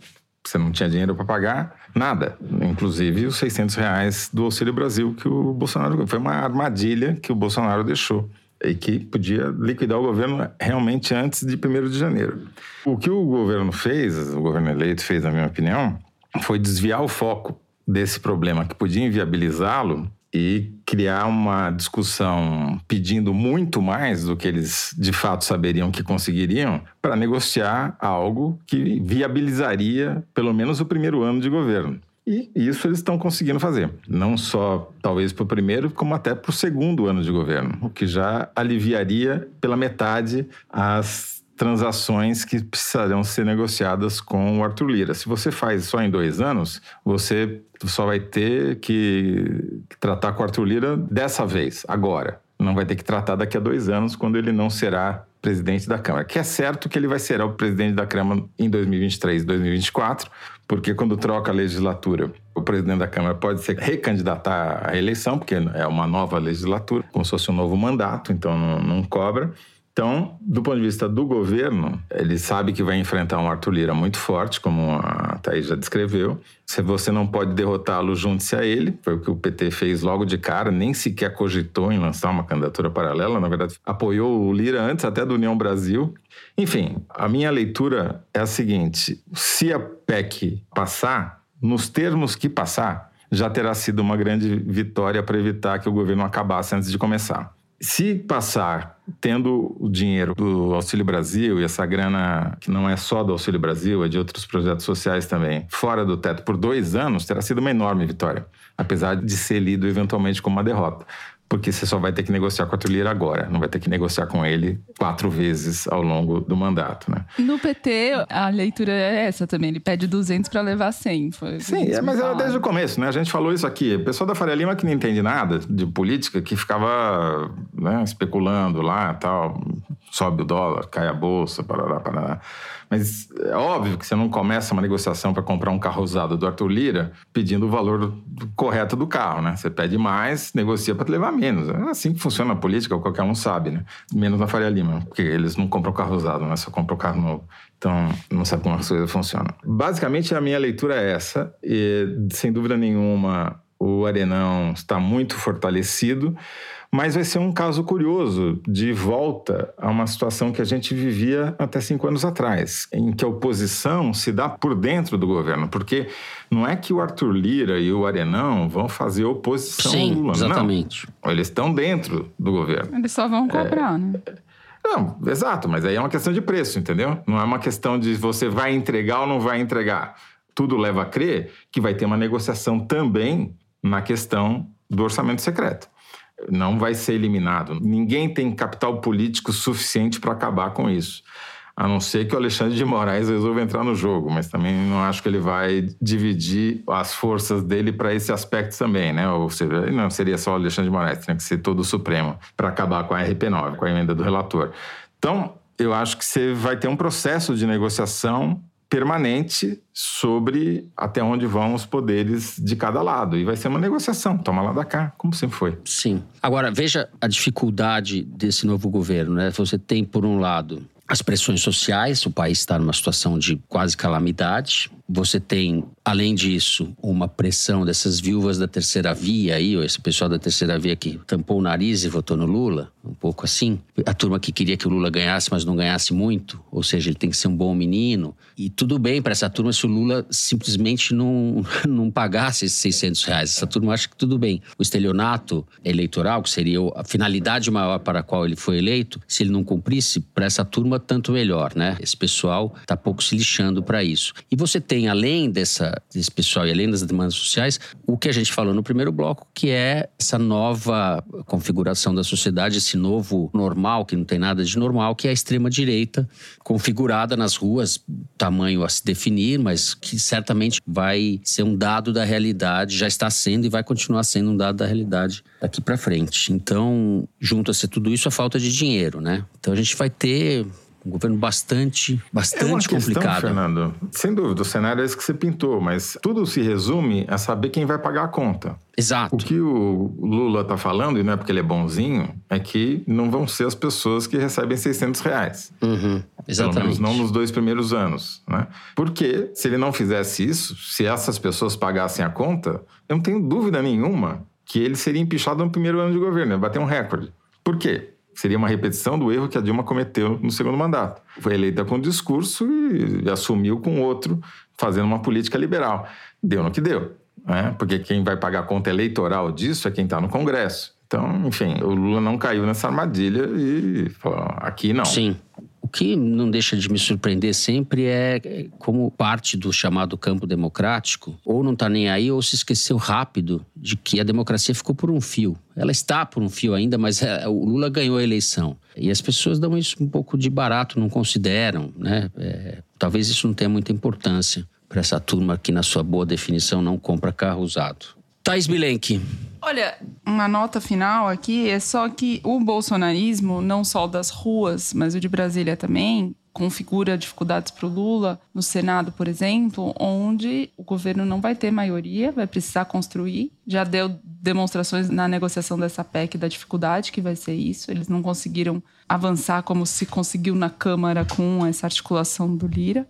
Você não tinha dinheiro para pagar nada, inclusive os 600 reais do Auxílio Brasil que o Bolsonaro. Foi uma armadilha que o Bolsonaro deixou e que podia liquidar o governo realmente antes de 1 de janeiro. O que o governo fez, o governo eleito fez, na minha opinião, foi desviar o foco desse problema que podia inviabilizá-lo e criar uma discussão pedindo muito mais do que eles de fato saberiam que conseguiriam para negociar algo que viabilizaria pelo menos o primeiro ano de governo. E isso eles estão conseguindo fazer. Não só, talvez, para o primeiro, como até para o segundo ano de governo, o que já aliviaria pela metade as transações que precisarão ser negociadas com o Arthur Lira. Se você faz só em dois anos, você só vai ter que tratar com o Arthur Lira dessa vez, agora. Não vai ter que tratar daqui a dois anos, quando ele não será presidente da Câmara. Que é certo que ele vai ser o presidente da Câmara em 2023 e 2024, porque quando troca a legislatura, o presidente da Câmara pode se recandidatar à eleição, porque é uma nova legislatura, como se fosse um novo mandato, então não, não cobra. Então, do ponto de vista do governo, ele sabe que vai enfrentar um Arthur Lira muito forte, como a Thaís já descreveu. Se você não pode derrotá-lo, junte-se a ele. Foi o que o PT fez logo de cara, nem sequer cogitou em lançar uma candidatura paralela. Na verdade, apoiou o Lira antes até do União Brasil. Enfim, a minha leitura é a seguinte: se a PEC passar, nos termos que passar, já terá sido uma grande vitória para evitar que o governo acabasse antes de começar. Se passar tendo o dinheiro do Auxílio Brasil e essa grana que não é só do Auxílio Brasil, é de outros projetos sociais também, fora do teto por dois anos, terá sido uma enorme vitória, apesar de ser lido eventualmente como uma derrota porque você só vai ter que negociar com a Tulira agora, não vai ter que negociar com ele quatro vezes ao longo do mandato, né? No PT, a leitura é essa também, ele pede 200 para levar 100. Foi Sim, é, mas era desde o começo, né? A gente falou isso aqui. O pessoal da Faria Lima que não entende nada de política, que ficava né, especulando lá tal, sobe o dólar, cai a bolsa, parará, parará. Mas é óbvio que você não começa uma negociação para comprar um carro usado do Arthur Lira pedindo o valor correto do carro, né? Você pede mais, negocia para levar menos. É assim que funciona a política, qualquer um sabe, né? Menos na Faria Lima, porque eles não compram carro usado, né? Só compram carro novo. Então, não sabe como as coisas funcionam. Basicamente, a minha leitura é essa. E, sem dúvida nenhuma, o Arenão está muito fortalecido. Mas vai ser um caso curioso de volta a uma situação que a gente vivia até cinco anos atrás, em que a oposição se dá por dentro do governo, porque não é que o Arthur Lira e o Arenão vão fazer oposição Sim, ao Lula, exatamente. não. Eles estão dentro do governo. Eles só vão cobrar, É. né? Não, exato, mas aí é uma questão de preço, entendeu? Não é uma questão de você vai entregar ou não vai entregar. Tudo leva a crer que vai ter uma negociação também na questão do orçamento secreto. Não vai ser eliminado. Ninguém tem capital político suficiente para acabar com isso. A não ser que o Alexandre de Moraes resolva entrar no jogo, mas também não acho que ele vai dividir as forças dele para esse aspecto também, né? Ou seja, não seria só o Alexandre de Moraes, tinha que ser todo o Supremo para acabar com a RP9, com a emenda do relator. Então, eu acho que você vai ter um processo de negociação permanente sobre até onde vão os poderes de cada lado. E vai ser uma negociação, toma lá da cá, como sempre foi. Sim. Agora, veja a dificuldade desse novo governo, né? Você tem, por um lado, as pressões sociais, o país está numa situação de quase calamidade. Você tem, além disso, uma pressão dessas viúvas da terceira via aí, ou esse pessoal da terceira via que tampou o nariz e votou no Lula, um pouco assim. A turma que queria que o Lula ganhasse, mas não ganhasse muito, ou seja, ele tem que ser um bom menino. E tudo bem para essa turma se o Lula simplesmente não, [laughs] não pagasse esses 600 reais. Essa turma acha que tudo bem. O estelionato eleitoral, que seria a finalidade maior para a qual ele foi eleito, se ele não cumprisse, para essa turma, tanto melhor, né? Esse pessoal está pouco se lixando para isso. E você tem, além dessa, desse pessoal e além das demandas sociais, o que a gente falou no primeiro bloco, que é essa nova configuração da sociedade, esse novo normal, que não tem nada de normal, que é a extrema-direita, configurada nas ruas, tamanho a se definir, mas que certamente vai ser um dado da realidade, já está sendo e vai continuar sendo um dado da realidade daqui para frente. Então, junta-se tudo isso a falta de dinheiro, né? Então a gente vai ter um governo bastante, bastante é uma questão, complicado. Fernando. Sem dúvida, o cenário é esse que você pintou, mas tudo se resume a saber quem vai pagar a conta. Exato. O que o Lula está falando, e não é porque ele é bonzinho, é que não vão ser as pessoas que recebem 600 reais. Uhum, exatamente. Pelo menos não nos dois primeiros anos. Né? Porque se ele não fizesse isso, se essas pessoas pagassem a conta, eu não tenho dúvida nenhuma que ele seria empichado no primeiro ano de governo, ia bater um recorde. Por quê? Seria uma repetição do erro que a Dilma cometeu no segundo mandato. Foi eleita com um discurso e assumiu com outro, fazendo uma política liberal. Deu no que deu, né? porque quem vai pagar a conta eleitoral disso é quem está no Congresso. Então, enfim, o Lula não caiu nessa armadilha e falou: aqui não. Sim. O que não deixa de me surpreender sempre é como parte do chamado campo democrático, ou não está nem aí, ou se esqueceu rápido de que a democracia ficou por um fio. Ela está por um fio ainda, mas é, o Lula ganhou a eleição. E as pessoas dão isso um pouco de barato, não consideram, né? É, talvez isso não tenha muita importância para essa turma que, na sua boa definição, não compra carro usado. Thais Bilenque. Olha, uma nota final aqui é só que o bolsonarismo, não só das ruas, mas o de Brasília também, configura dificuldades para o Lula no Senado, por exemplo, onde o governo não vai ter maioria, vai precisar construir. Já deu demonstrações na negociação dessa PEC da dificuldade que vai ser isso. Eles não conseguiram avançar como se conseguiu na Câmara com essa articulação do Lira.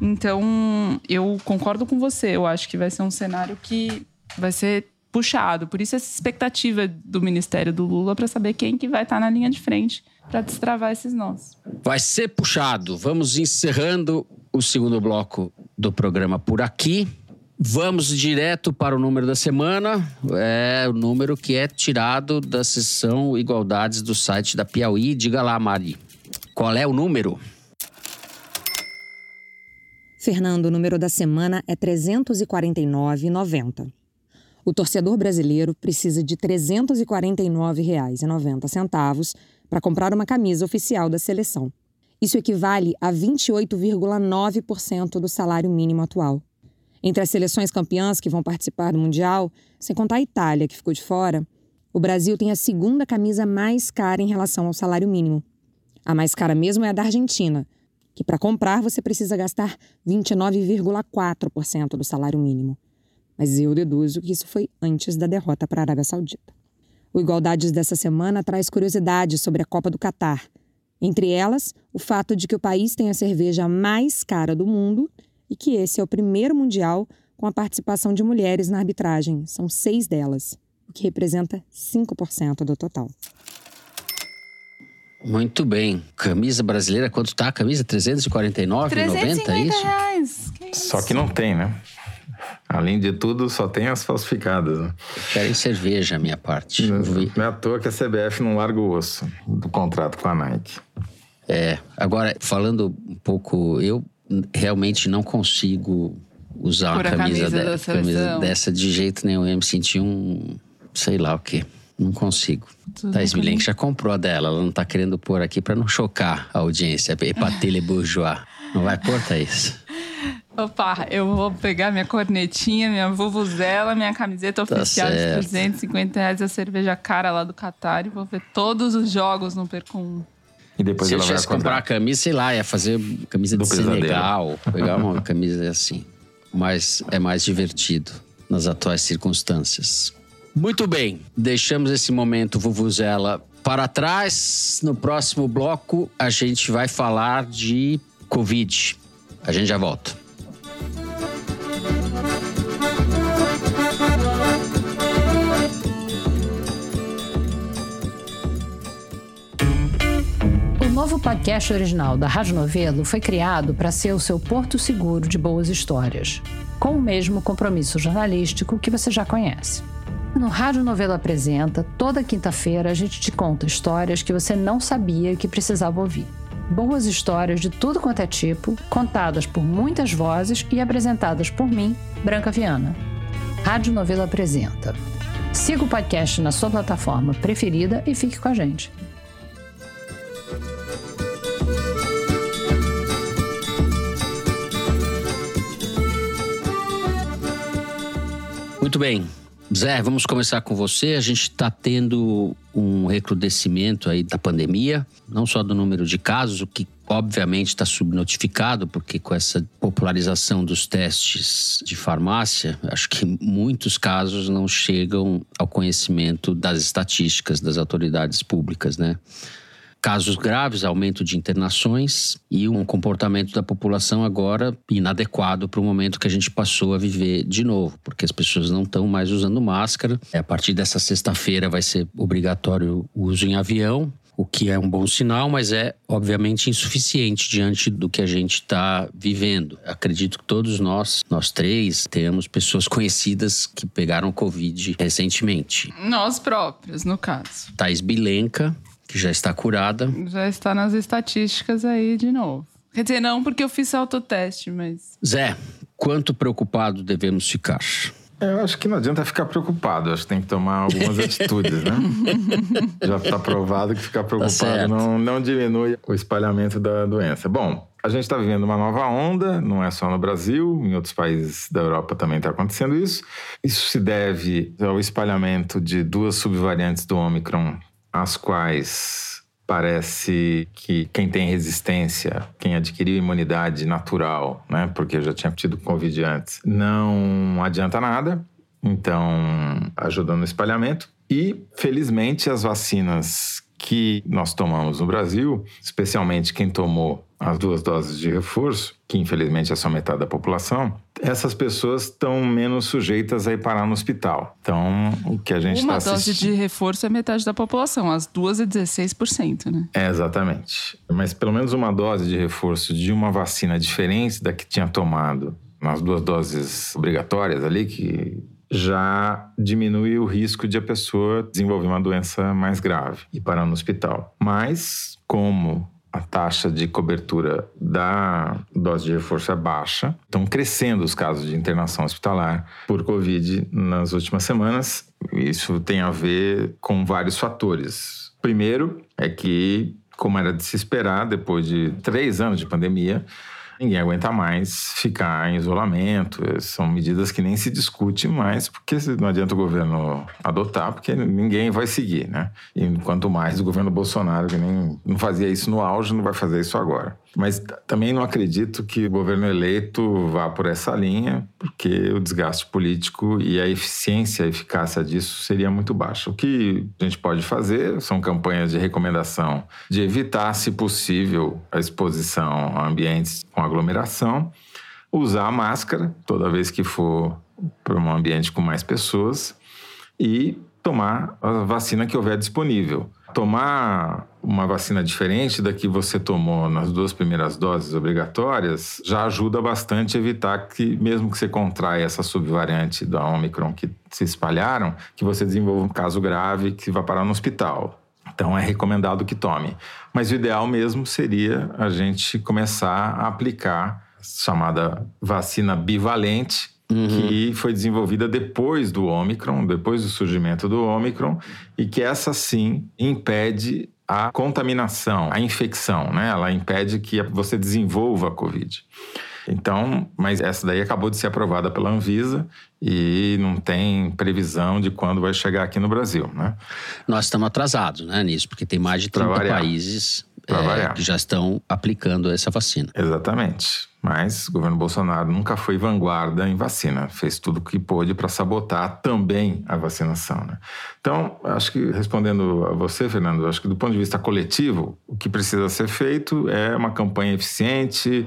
Então, eu concordo com você. Eu acho que vai ser um cenário que vai ser puxado. Por isso essa expectativa do Ministério do Lula para saber quem que vai estar tá na linha de frente para destravar esses nós. Vai ser puxado. Vamos encerrando o segundo bloco do programa por aqui. Vamos direto para o número da semana. É o número que é tirado da sessão Igualdades do site da Piauí. Diga lá, Mari. Qual é o número? Fernando, o número da semana é 349,90. O torcedor brasileiro precisa de R$ 349,90 para comprar uma camisa oficial da seleção. Isso equivale a 28,9% do salário mínimo atual. Entre as seleções campeãs que vão participar do Mundial, sem contar a Itália, que ficou de fora, o Brasil tem a segunda camisa mais cara em relação ao salário mínimo. A mais cara mesmo é a da Argentina, que para comprar você precisa gastar 29,4% do salário mínimo mas eu deduzo que isso foi antes da derrota para a Arábia Saudita. O Igualdades dessa semana traz curiosidades sobre a Copa do Catar. Entre elas, o fato de que o país tem a cerveja mais cara do mundo e que esse é o primeiro mundial com a participação de mulheres na arbitragem. São seis delas, o que representa 5% do total. Muito bem. Camisa brasileira, quanto tá a camisa? 349,90, 350 é isso? Reais. Que isso? Só que não tem, né? Além de tudo, só tem as falsificadas. Né? Querem cerveja, a minha parte. Não, é à toa que a CBF não larga o osso do contrato com a Nike. É, agora, falando um pouco, eu realmente não consigo usar Por uma camisa, camisa, de, camisa, dessa de jeito nenhum. Eu me senti um. sei lá o quê. Não consigo. Tudo Thais Milenk já comprou a dela. Ela não tá querendo pôr aqui para não chocar a audiência. Epatele bourgeois. Não vai pôr, Thaís? Opa, eu vou pegar minha cornetinha, minha vuvuzela, minha camiseta tá oficial certo. de 350 reais, a cerveja cara lá do Qatar e vou ver todos os jogos no Percum. E depois Se ela eu tivesse comprar a camisa, sei lá, ia fazer camisa do de pesadelo. Senegal, [laughs] pegar uma camisa assim. Mas é mais divertido nas atuais circunstâncias. Muito bem, deixamos esse momento Vuvuzela para trás. No próximo bloco, a gente vai falar de Covid. A gente já volta. Novo podcast original da Rádio Novelo foi criado para ser o seu porto seguro de boas histórias, com o mesmo compromisso jornalístico que você já conhece. No Rádio Novelo Apresenta, toda quinta-feira a gente te conta histórias que você não sabia que precisava ouvir. Boas histórias de tudo quanto é tipo, contadas por muitas vozes e apresentadas por mim, Branca Viana. Rádio Novelo Apresenta. Siga o podcast na sua plataforma preferida e fique com a gente. Muito bem. Zé, vamos começar com você. A gente está tendo um recrudescimento aí da pandemia, não só do número de casos, o que obviamente está subnotificado, porque com essa popularização dos testes de farmácia, acho que muitos casos não chegam ao conhecimento das estatísticas das autoridades públicas, né? Casos graves, aumento de internações e um comportamento da população agora inadequado para o momento que a gente passou a viver de novo, porque as pessoas não estão mais usando máscara. A partir dessa sexta-feira vai ser obrigatório o uso em avião, o que é um bom sinal, mas é obviamente insuficiente diante do que a gente está vivendo. Acredito que todos nós, nós três, temos pessoas conhecidas que pegaram Covid recentemente. Nós próprios, no caso. Thais Bilenca, que já está curada. Já está nas estatísticas aí de novo. Quer dizer, não porque eu fiz autoteste, mas. Zé, quanto preocupado devemos ficar? Eu acho que não adianta ficar preocupado, acho que tem que tomar algumas [laughs] atitudes, né? Já está provado que ficar preocupado não, não diminui o espalhamento da doença. Bom, a gente está vivendo uma nova onda, não é só no Brasil, em outros países da Europa também está acontecendo isso. Isso se deve ao espalhamento de duas subvariantes do Omicron, as quais parece que quem tem resistência, quem adquiriu imunidade natural, né, porque já tinha tido Covid antes, não adianta nada. Então, ajuda no espalhamento. E, felizmente, as vacinas que nós tomamos no Brasil, especialmente quem tomou as duas doses de reforço, que infelizmente é só metade da população, essas pessoas estão menos sujeitas a ir parar no hospital. Então, o que a gente Uma está dose de reforço é metade da população, as duas é 16%, né? É, exatamente. Mas pelo menos uma dose de reforço de uma vacina diferente da que tinha tomado nas duas doses obrigatórias ali, que já diminui o risco de a pessoa desenvolver uma doença mais grave e parar no hospital. Mas, como a taxa de cobertura da dose de reforço é baixa. Estão crescendo os casos de internação hospitalar por Covid nas últimas semanas. Isso tem a ver com vários fatores. Primeiro é que, como era de se esperar, depois de três anos de pandemia, Ninguém aguenta mais ficar em isolamento. São medidas que nem se discute mais, porque não adianta o governo adotar, porque ninguém vai seguir, né? E quanto mais o governo Bolsonaro, que nem não fazia isso no auge, não vai fazer isso agora. Mas também não acredito que o governo eleito vá por essa linha, porque o desgaste político e a eficiência, a eficácia disso seria muito baixa. O que a gente pode fazer são campanhas de recomendação de evitar, se possível, a exposição a ambientes com aglomeração, usar a máscara toda vez que for para um ambiente com mais pessoas e tomar a vacina que houver disponível. Tomar uma vacina diferente da que você tomou nas duas primeiras doses obrigatórias já ajuda bastante a evitar que, mesmo que você contraia essa subvariante da Omicron que se espalharam, que você desenvolva um caso grave que vá parar no hospital. Então é recomendado que tome. Mas o ideal mesmo seria a gente começar a aplicar a chamada vacina bivalente, Uhum. que foi desenvolvida depois do Omicron, depois do surgimento do Omicron, e que essa sim impede a contaminação, a infecção, né? Ela impede que você desenvolva a Covid. Então, mas essa daí acabou de ser aprovada pela Anvisa e não tem previsão de quando vai chegar aqui no Brasil, né? Nós estamos atrasados, né, nisso, porque tem mais de 30 países é, que já estão aplicando essa vacina. Exatamente. Mas o governo Bolsonaro nunca foi vanguarda em vacina, fez tudo o que pôde para sabotar também a vacinação. Né? Então, acho que respondendo a você, Fernando, acho que do ponto de vista coletivo, o que precisa ser feito é uma campanha eficiente,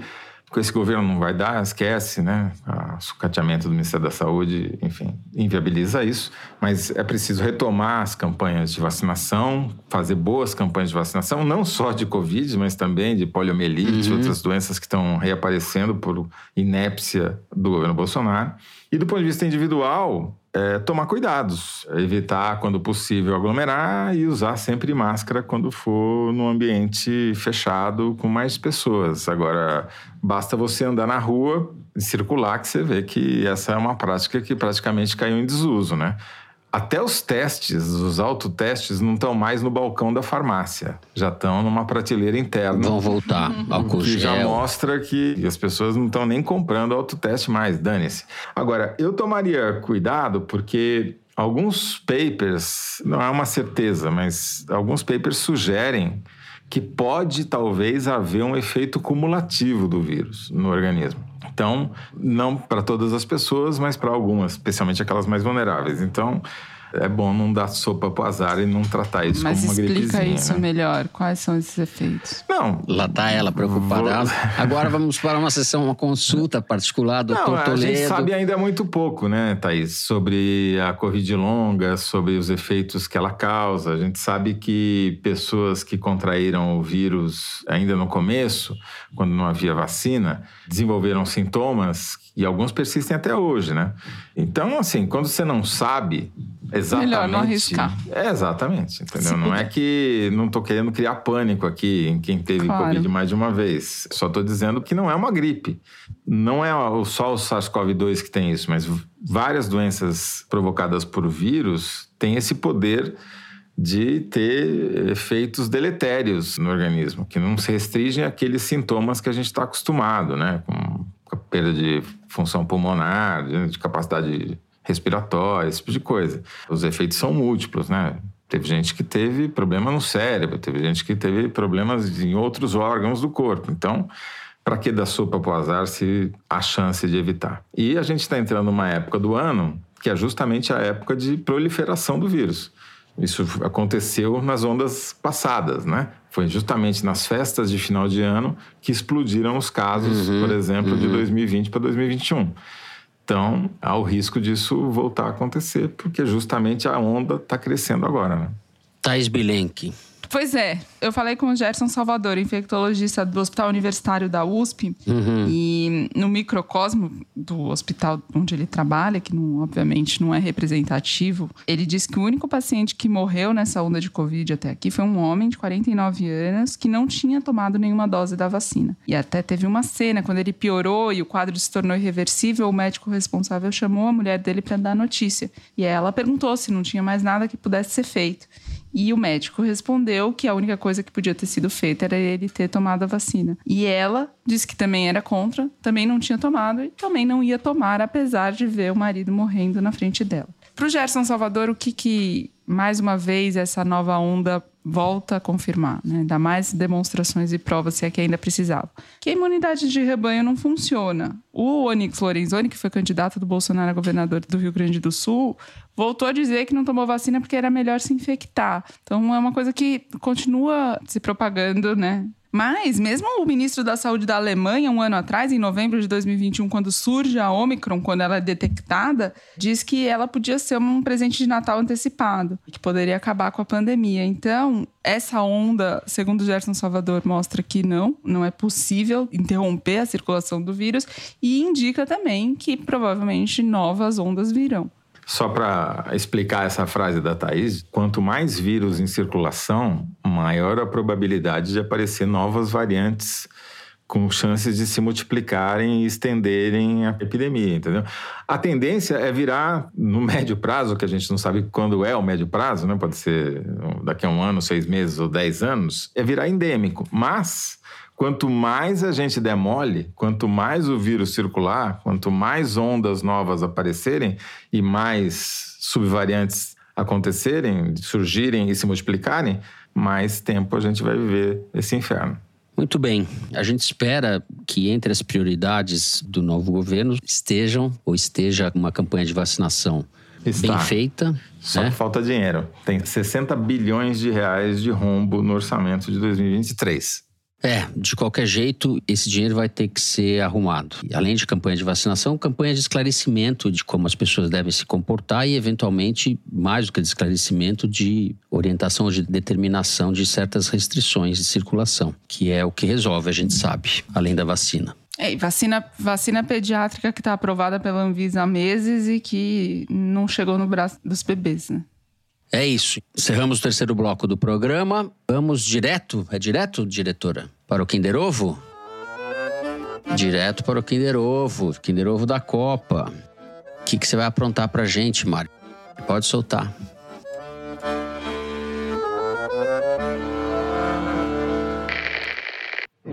com esse governo não vai dar, esquece, né? O sucateamento do Ministério da Saúde, enfim, inviabiliza isso. Mas é preciso retomar as campanhas de vacinação, fazer boas campanhas de vacinação, não só de Covid, mas também de poliomielite, uhum. outras doenças que estão reaparecendo por inépcia do governo Bolsonaro. E do ponto de vista individual, é, tomar cuidados, evitar, quando possível, aglomerar e usar sempre máscara quando for num ambiente fechado com mais pessoas. Agora, basta você andar na rua e circular que você vê que essa é uma prática que praticamente caiu em desuso, né? Até os testes, os autotestes, não estão mais no balcão da farmácia. Já estão numa prateleira interna. Vão voltar [laughs] ao Que já mostra que as pessoas não estão nem comprando autoteste mais, dane-se. Agora, eu tomaria cuidado porque alguns papers, não é uma certeza, mas alguns papers sugerem que pode talvez haver um efeito cumulativo do vírus no organismo. Então, não para todas as pessoas, mas para algumas, especialmente aquelas mais vulneráveis. Então, é bom não dar sopa pro azar e não tratar isso Mas como uma gripezinha. Mas explica isso né? melhor. Quais são esses efeitos? Não. Lá tá ela preocupada. Vou- Agora vamos para uma sessão, uma consulta particular, doutor Não, a gente sabe ainda muito pouco, né, Thaís, sobre a Covid longa, sobre os efeitos que ela causa. A gente sabe que pessoas que contraíram o vírus ainda no começo, quando não havia vacina, desenvolveram sintomas e alguns persistem até hoje, né? Então, assim, quando você não sabe exatamente... Melhor não arriscar. É, exatamente, entendeu? Se não é que não tô querendo criar pânico aqui em quem teve Claro. Covid mais de uma vez. Só tô dizendo que não é uma gripe. Não é só o SARS-CoV-2 que tem isso, mas várias doenças provocadas por vírus têm esse poder de ter efeitos deletérios no organismo, que não se restringem àqueles sintomas que a gente está acostumado, né? Perda de função pulmonar, de de capacidade respiratória, esse tipo de coisa. Os efeitos são múltiplos, né? Teve gente que teve problema no cérebro, teve gente que teve problemas em outros órgãos do corpo. Então, para que dar sopa para o azar se há chance de evitar? E a gente está entrando numa época do ano que é justamente a época de proliferação do vírus. Isso aconteceu nas ondas passadas, né? Foi justamente nas festas de final de ano que explodiram os casos, por exemplo, de 2020 para 2021. Então, há o risco disso voltar a acontecer, porque justamente a onda está crescendo agora, né? Thais Bilenque. Pois é, eu falei com o Gerson Salvador, infectologista do Hospital Universitário da USP, e no microcosmo do hospital onde ele trabalha, que não, obviamente não é representativo, ele disse que o único paciente que morreu nessa onda de Covid até aqui foi um homem de 49 anos que não tinha tomado nenhuma dose da vacina. E até teve uma cena, quando ele piorou e o quadro se tornou irreversível, o médico responsável chamou a mulher dele para dar notícia. E ela perguntou se não tinha mais nada que pudesse ser feito. E o médico respondeu que a única coisa que podia ter sido feita era ele ter tomado a vacina. E ela disse que também era contra, também não tinha tomado e também não ia tomar, apesar de ver o marido morrendo na frente dela. Para o Gerson Salvador, o que, que mais uma vez essa nova onda volta a confirmar, né? Dá mais demonstrações e provas se é que ainda precisava. Que a imunidade de rebanho não funciona. O Onyx Lorenzoni, que foi candidato do Bolsonaro a governador do Rio Grande do Sul, voltou a dizer que não tomou vacina porque era melhor se infectar. Então é uma coisa que continua se propagando, né? Mas, mesmo o ministro da Saúde da Alemanha, um ano atrás, em novembro de 2021, quando surge a Omicron, quando ela é detectada, diz que ela podia ser um presente de Natal antecipado, que poderia acabar com a pandemia. Então, essa onda, segundo Gerson Salvador, mostra que não, não é possível interromper a circulação do vírus e indica também que provavelmente novas ondas virão. Só para explicar essa frase da Thaís, quanto mais vírus em circulação, maior a probabilidade de aparecer novas variantes com chances de se multiplicarem e estenderem a epidemia, entendeu? A tendência é virar no [laughs] médio prazo, que a gente não sabe quando é o médio prazo, né? Pode ser daqui a um ano, seis meses ou dez anos, é virar endêmico. Mas quanto mais a gente demole, quanto mais o vírus circular, quanto mais ondas novas aparecerem e mais subvariantes acontecerem, surgirem e se multiplicarem, mais tempo a gente vai viver esse inferno. Muito bem. A gente espera que entre as prioridades do novo governo estejam ou esteja uma campanha de vacinação Está. bem feita. Só né? que falta dinheiro. Tem 60 bilhões de reais de rombo no orçamento de 2023. É, de qualquer jeito, esse dinheiro vai ter que ser arrumado. E Além de campanha de vacinação, campanha de esclarecimento de como as pessoas devem se comportar e, eventualmente, mais do que de esclarecimento, de orientação ou de determinação de certas restrições de circulação, que é o que resolve, a gente sabe, além da vacina. É, vacina, vacina pediátrica que está aprovada pela Anvisa há meses e que não chegou no braço dos bebês, né? É isso. Encerramos o terceiro bloco do programa. Vamos direto, é direto, diretora? Para o Kinder Ovo? Direto para o Kinder Ovo, Kinder Ovo da Copa. O que, que você vai aprontar pra gente, Mário? Pode soltar.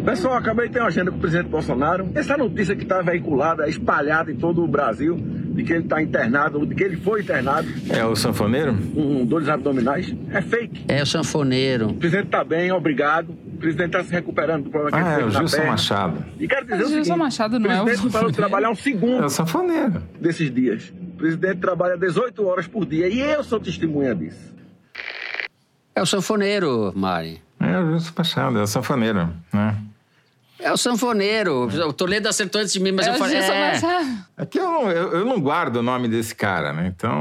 Pessoal, acabei de ter uma agenda com o presidente Bolsonaro. Essa notícia que está veiculada, espalhada em todo o Brasil, de que ele está internado, de que ele foi internado É o sanfoneiro? com dores abdominais, é fake. É o sanfoneiro. O presidente está bem, obrigado. O presidente está se recuperando do problema que Ah, é ele o teve na Gilson perna. Machado. E quero dizer Mas o Gilson seguinte, Machado não é o presidente não parou de trabalhar um É o segundo sanfoneiro. desses dias. O presidente trabalha 18 horas por dia e eu sou testemunha disso. É o sanfoneiro, Mari. É o Gilson Machado, é o sanfoneiro, né? É o sanfoneiro. O Toledo acertou antes de mim, mas É eu falei. É. É que eu não, eu, eu não guardo o nome desse cara, né? Então,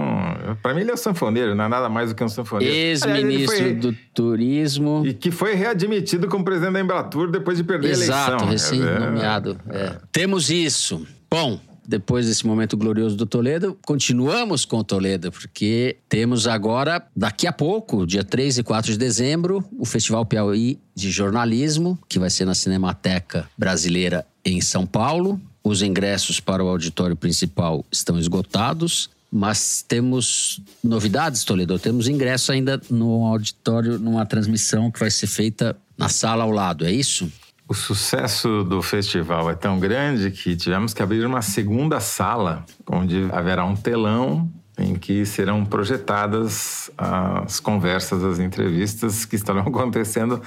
pra mim ele é o sanfoneiro, não é nada mais do que um sanfoneiro. Ex-ministro foi- do Turismo. E que foi readmitido como presidente da Embratur depois de perder a Exato, eleição. recém-nomeado. é. Temos isso. Bom, depois desse momento glorioso do Toledo, continuamos com o Toledo, porque temos agora, daqui a pouco, dia 3 e 4 de dezembro, o Festival Piauí de Jornalismo, que vai ser na Cinemateca Brasileira em São Paulo. Os ingressos para o auditório principal estão esgotados. Mas temos novidades, Toledo. Temos ingresso ainda no auditório, numa transmissão que vai ser feita na sala ao lado, é isso? O sucesso do festival é tão grande que tivemos que abrir uma segunda sala, onde haverá um telão em que serão projetadas as conversas, as entrevistas que estarão [laughs] acontecendo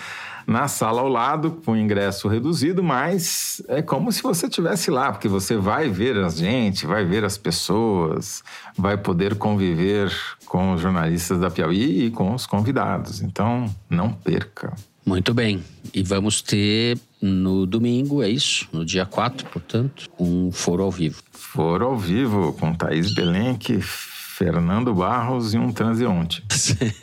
na sala ao lado, com ingresso reduzido, mas é como se você estivesse lá, porque você vai ver a gente, vai ver as pessoas, vai poder conviver com os jornalistas da Piauí e com os convidados. Então, não perca. Muito bem. E vamos ter no domingo, é isso? No dia 4, portanto, um foro ao vivo. Foro ao vivo com Thaís Belenque, Fernando Barros e um transeunte.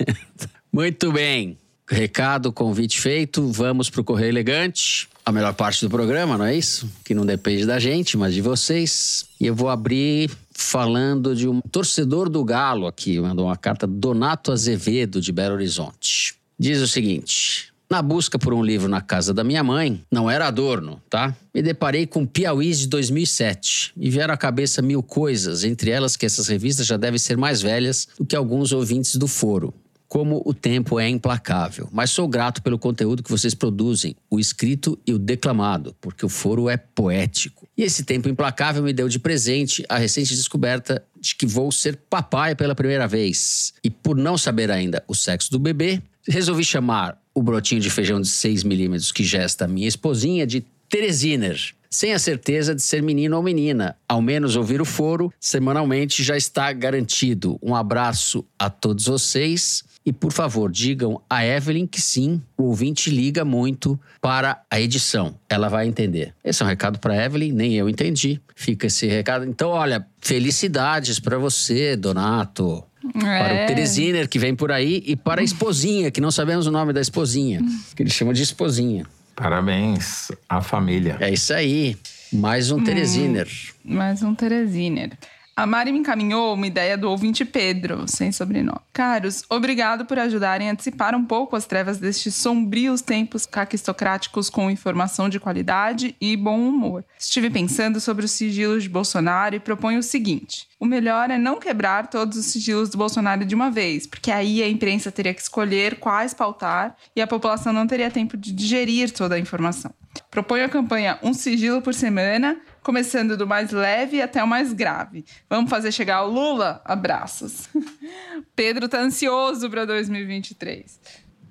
[laughs] Muito bem. Recado, convite feito. Vamos pro Correio Elegante. A melhor parte do programa, não é isso? Que não depende da gente, mas de vocês. E eu vou abrir falando de um torcedor do Galo aqui. Mandou uma carta, Donato Azevedo, de Belo Horizonte. Diz o seguinte: na busca por um livro na casa da minha mãe, não era Adorno, tá? Me deparei com Piauí de 2007 e vieram à cabeça mil coisas, entre elas que essas revistas já devem ser mais velhas do que alguns ouvintes do foro. Como o tempo é implacável, mas sou grato pelo conteúdo que vocês produzem, o escrito e o declamado, porque o foro é poético. E esse tempo implacável me deu de presente a recente descoberta de que vou ser papai pela primeira vez. E por não saber ainda o sexo do bebê, resolvi chamar o brotinho de feijão de 6 milímetros que gesta minha esposinha de Teresiner. Sem a certeza de ser menino ou menina. Ao menos ouvir o foro semanalmente já está garantido. Um abraço a todos vocês. E por favor, digam a Evelyn que sim, o ouvinte liga muito para a edição. Ela vai entender. Esse é um recado para Evelyn, nem eu entendi. Fica esse recado. Então, olha, felicidades para você, Donato. Para É. o Teresiner, que vem por aí, e para a esposinha, que não sabemos o nome da esposinha, que eles chamam de esposinha. Parabéns à família. É isso aí. Mais Hum. um Teresiner. Mais um Teresiner. A Mari me encaminhou uma ideia do ouvinte Pedro, sem sobrenome. Caros, obrigado por ajudarem a dissipar um pouco as trevas destes sombrios tempos caquistocráticos com informação de qualidade e bom humor. Estive pensando sobre os sigilos de Bolsonaro e proponho o seguinte: o melhor é não quebrar todos os sigilos do Bolsonaro de uma vez, porque aí a imprensa teria que escolher quais pautar e a população não teria tempo de digerir toda a informação. Proponho a campanha Um Sigilo por Semana, começando do mais leve até o mais grave. Vamos fazer chegar ao Lula? Abraços. [laughs] Pedro tá ansioso para 2023.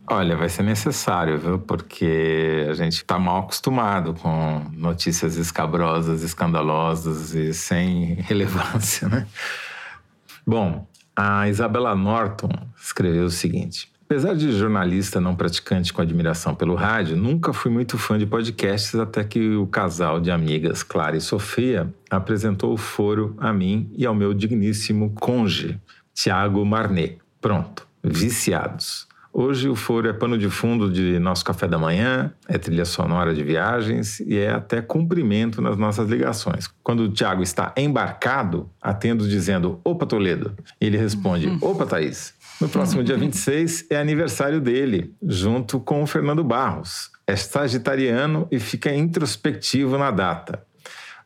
Olha, vai ser necessário, viu? Porque a gente está mal acostumado com notícias escabrosas, escandalosas e sem [laughs] relevância, né? Bom, a Isabela Norton escreveu o seguinte. Apesar de jornalista não praticante com admiração pelo rádio, nunca fui muito fã de podcasts até que o casal de amigas, Clara e Sofia, apresentou o foro a mim e ao meu digníssimo conge, Tiago Marnet. Pronto, viciados. Hoje o foro é pano de fundo de nosso café da manhã, é trilha sonora de viagens e é até cumprimento nas nossas ligações. Quando o Tiago está embarcado, atendo dizendo: Opa, Toledo. Ele responde: [laughs] Opa, Thaís. No próximo dia 26 é aniversário dele, junto com o Fernando Barros. É sagitariano e fica introspectivo na data.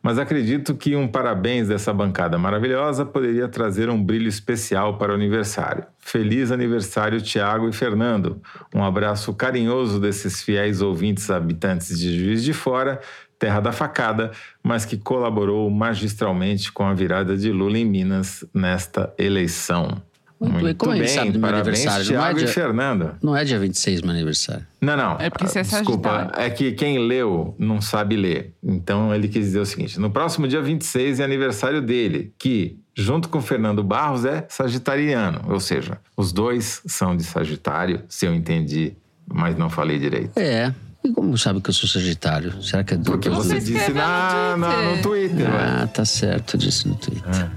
Mas acredito que um parabéns dessa bancada maravilhosa poderia trazer um brilho especial para o aniversário. Feliz aniversário, Tiago e Fernando. Um abraço carinhoso desses fiéis ouvintes habitantes de Juiz de Fora, terra da facada, mas que colaborou magistralmente com a virada de Lula em Minas nesta eleição. Muito bem. Como gente sabe do meu parabéns, aniversário? Não é Tiago e dia- Você Não é dia 26 meu aniversário. Não, não. É porque você é Desculpa, Sagitário. é que quem leu não sabe ler. Então ele quis dizer o seguinte: no próximo dia 26 é aniversário dele, que, junto com Fernando Barros, é sagitariano. Ou seja, os dois são de Sagitário, se eu entendi mas não falei direito. É. E como sabe que eu sou Sagitário? Será que é do Porque você disse na, na- no Twitter. Ah, tá certo, eu disse no Twitter.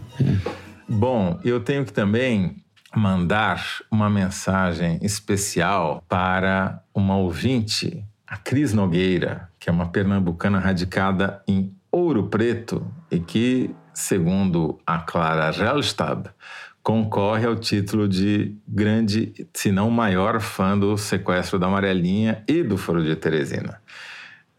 Bom, eu tenho que também mandar uma mensagem especial para uma ouvinte, a Cris Nogueira, que é uma pernambucana radicada em Ouro Preto e que, segundo a Clara Gelstab, concorre ao título de grande, se não maior fã do sequestro da Amarelinha e do Foro de Teresina.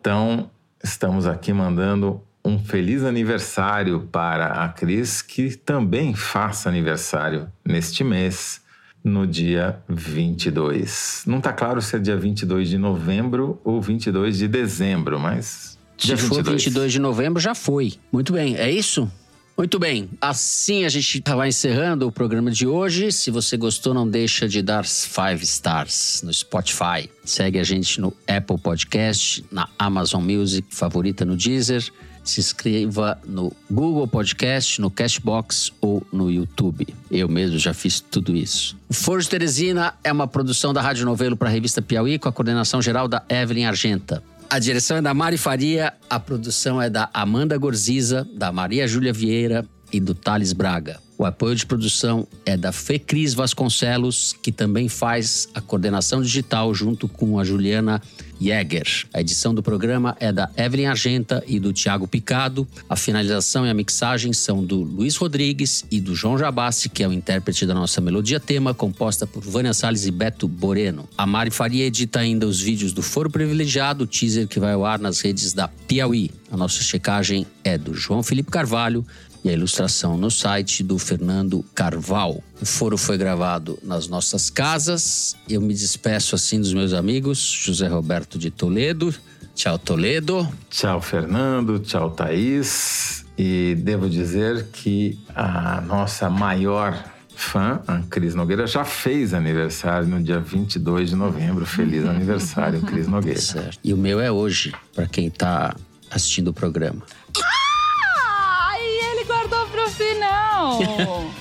Então, estamos aqui mandando um feliz aniversário para a Cris, que também faça aniversário neste mês, no dia 22. Não está claro se é dia 22 de novembro ou 22 de dezembro, mas. Se dia for 22 de novembro, já foi. Muito bem, é isso? Muito bem, assim a gente vai encerrando o programa de hoje. Se você gostou, não deixa de dar five stars no Spotify. Segue a gente no Apple Podcast, na Amazon Music, favorita no Deezer. Se inscreva no Google Podcast, no Cashbox ou no YouTube. Eu mesmo já fiz tudo isso. O Foro de Teresina é uma produção da Rádio Novelo para a revista Piauí, com a coordenação geral da Evelyn Argenta. A direção é da Mari Faria, a produção é da Amanda Gorziza, da Maria Júlia Vieira e do Thales Braga. O apoio de produção é da Fecris Vasconcelos, que também faz a coordenação digital junto com a Juliana Jäger. A edição do programa é da Evelyn Argenta e do Tiago Picado. A finalização e a mixagem são do Luiz Rodrigues e do João Jabassi, que é o intérprete da nossa melodia tema, composta por Vânia Salles e Beto Boreno. A Mari Faria edita ainda os vídeos do Foro Privilegiado, teaser que vai ao ar nas redes da Piauí. A nossa checagem é do João Felipe Carvalho e a ilustração no site do Fernando Carval. O foro foi gravado nas nossas casas. Eu me despeço assim dos meus amigos, José Roberto de Toledo. Tchau, Toledo. Tchau, Fernando. Tchau, Thaís. E devo dizer que a nossa maior fã, a Cris Nogueira, já fez aniversário no dia 22 de novembro. Feliz [laughs] aniversário, Cris Nogueira. Certo. E o meu é hoje, para quem tá assistindo o programa.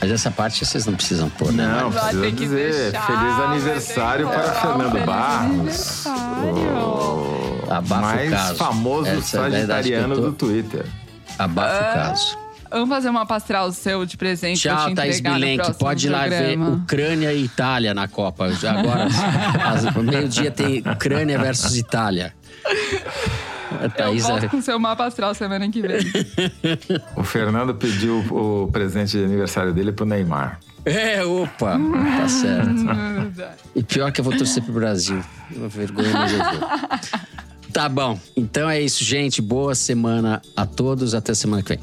Mas essa parte vocês não precisam pôr, né? Não, Vai precisa ter que dizer. deixar, Feliz aniversário para. Fernando Feliz Barros. Abafa o mais caso. famoso Essa é sagitariano tô- do Twitter. Abafa o caso. Vamos fazer uma pastral seu de presente Tchau, te Thaís Bilenque. Pode ir lá ver programa. Ucrânia e Itália na Copa. Agora, [laughs] meio-dia tem Ucrânia versus Itália. A Eu Thaís volto é- com seu mapa astral semana que vem. [laughs] O Fernando pediu o presente de aniversário dele pro Neymar. É, opa, tá certo. [laughs] E pior que eu vou torcer pro Brasil. Uma vergonha, mas eu vou. [laughs] Tá bom. Então é isso, gente. Boa semana a todos. Até semana que vem.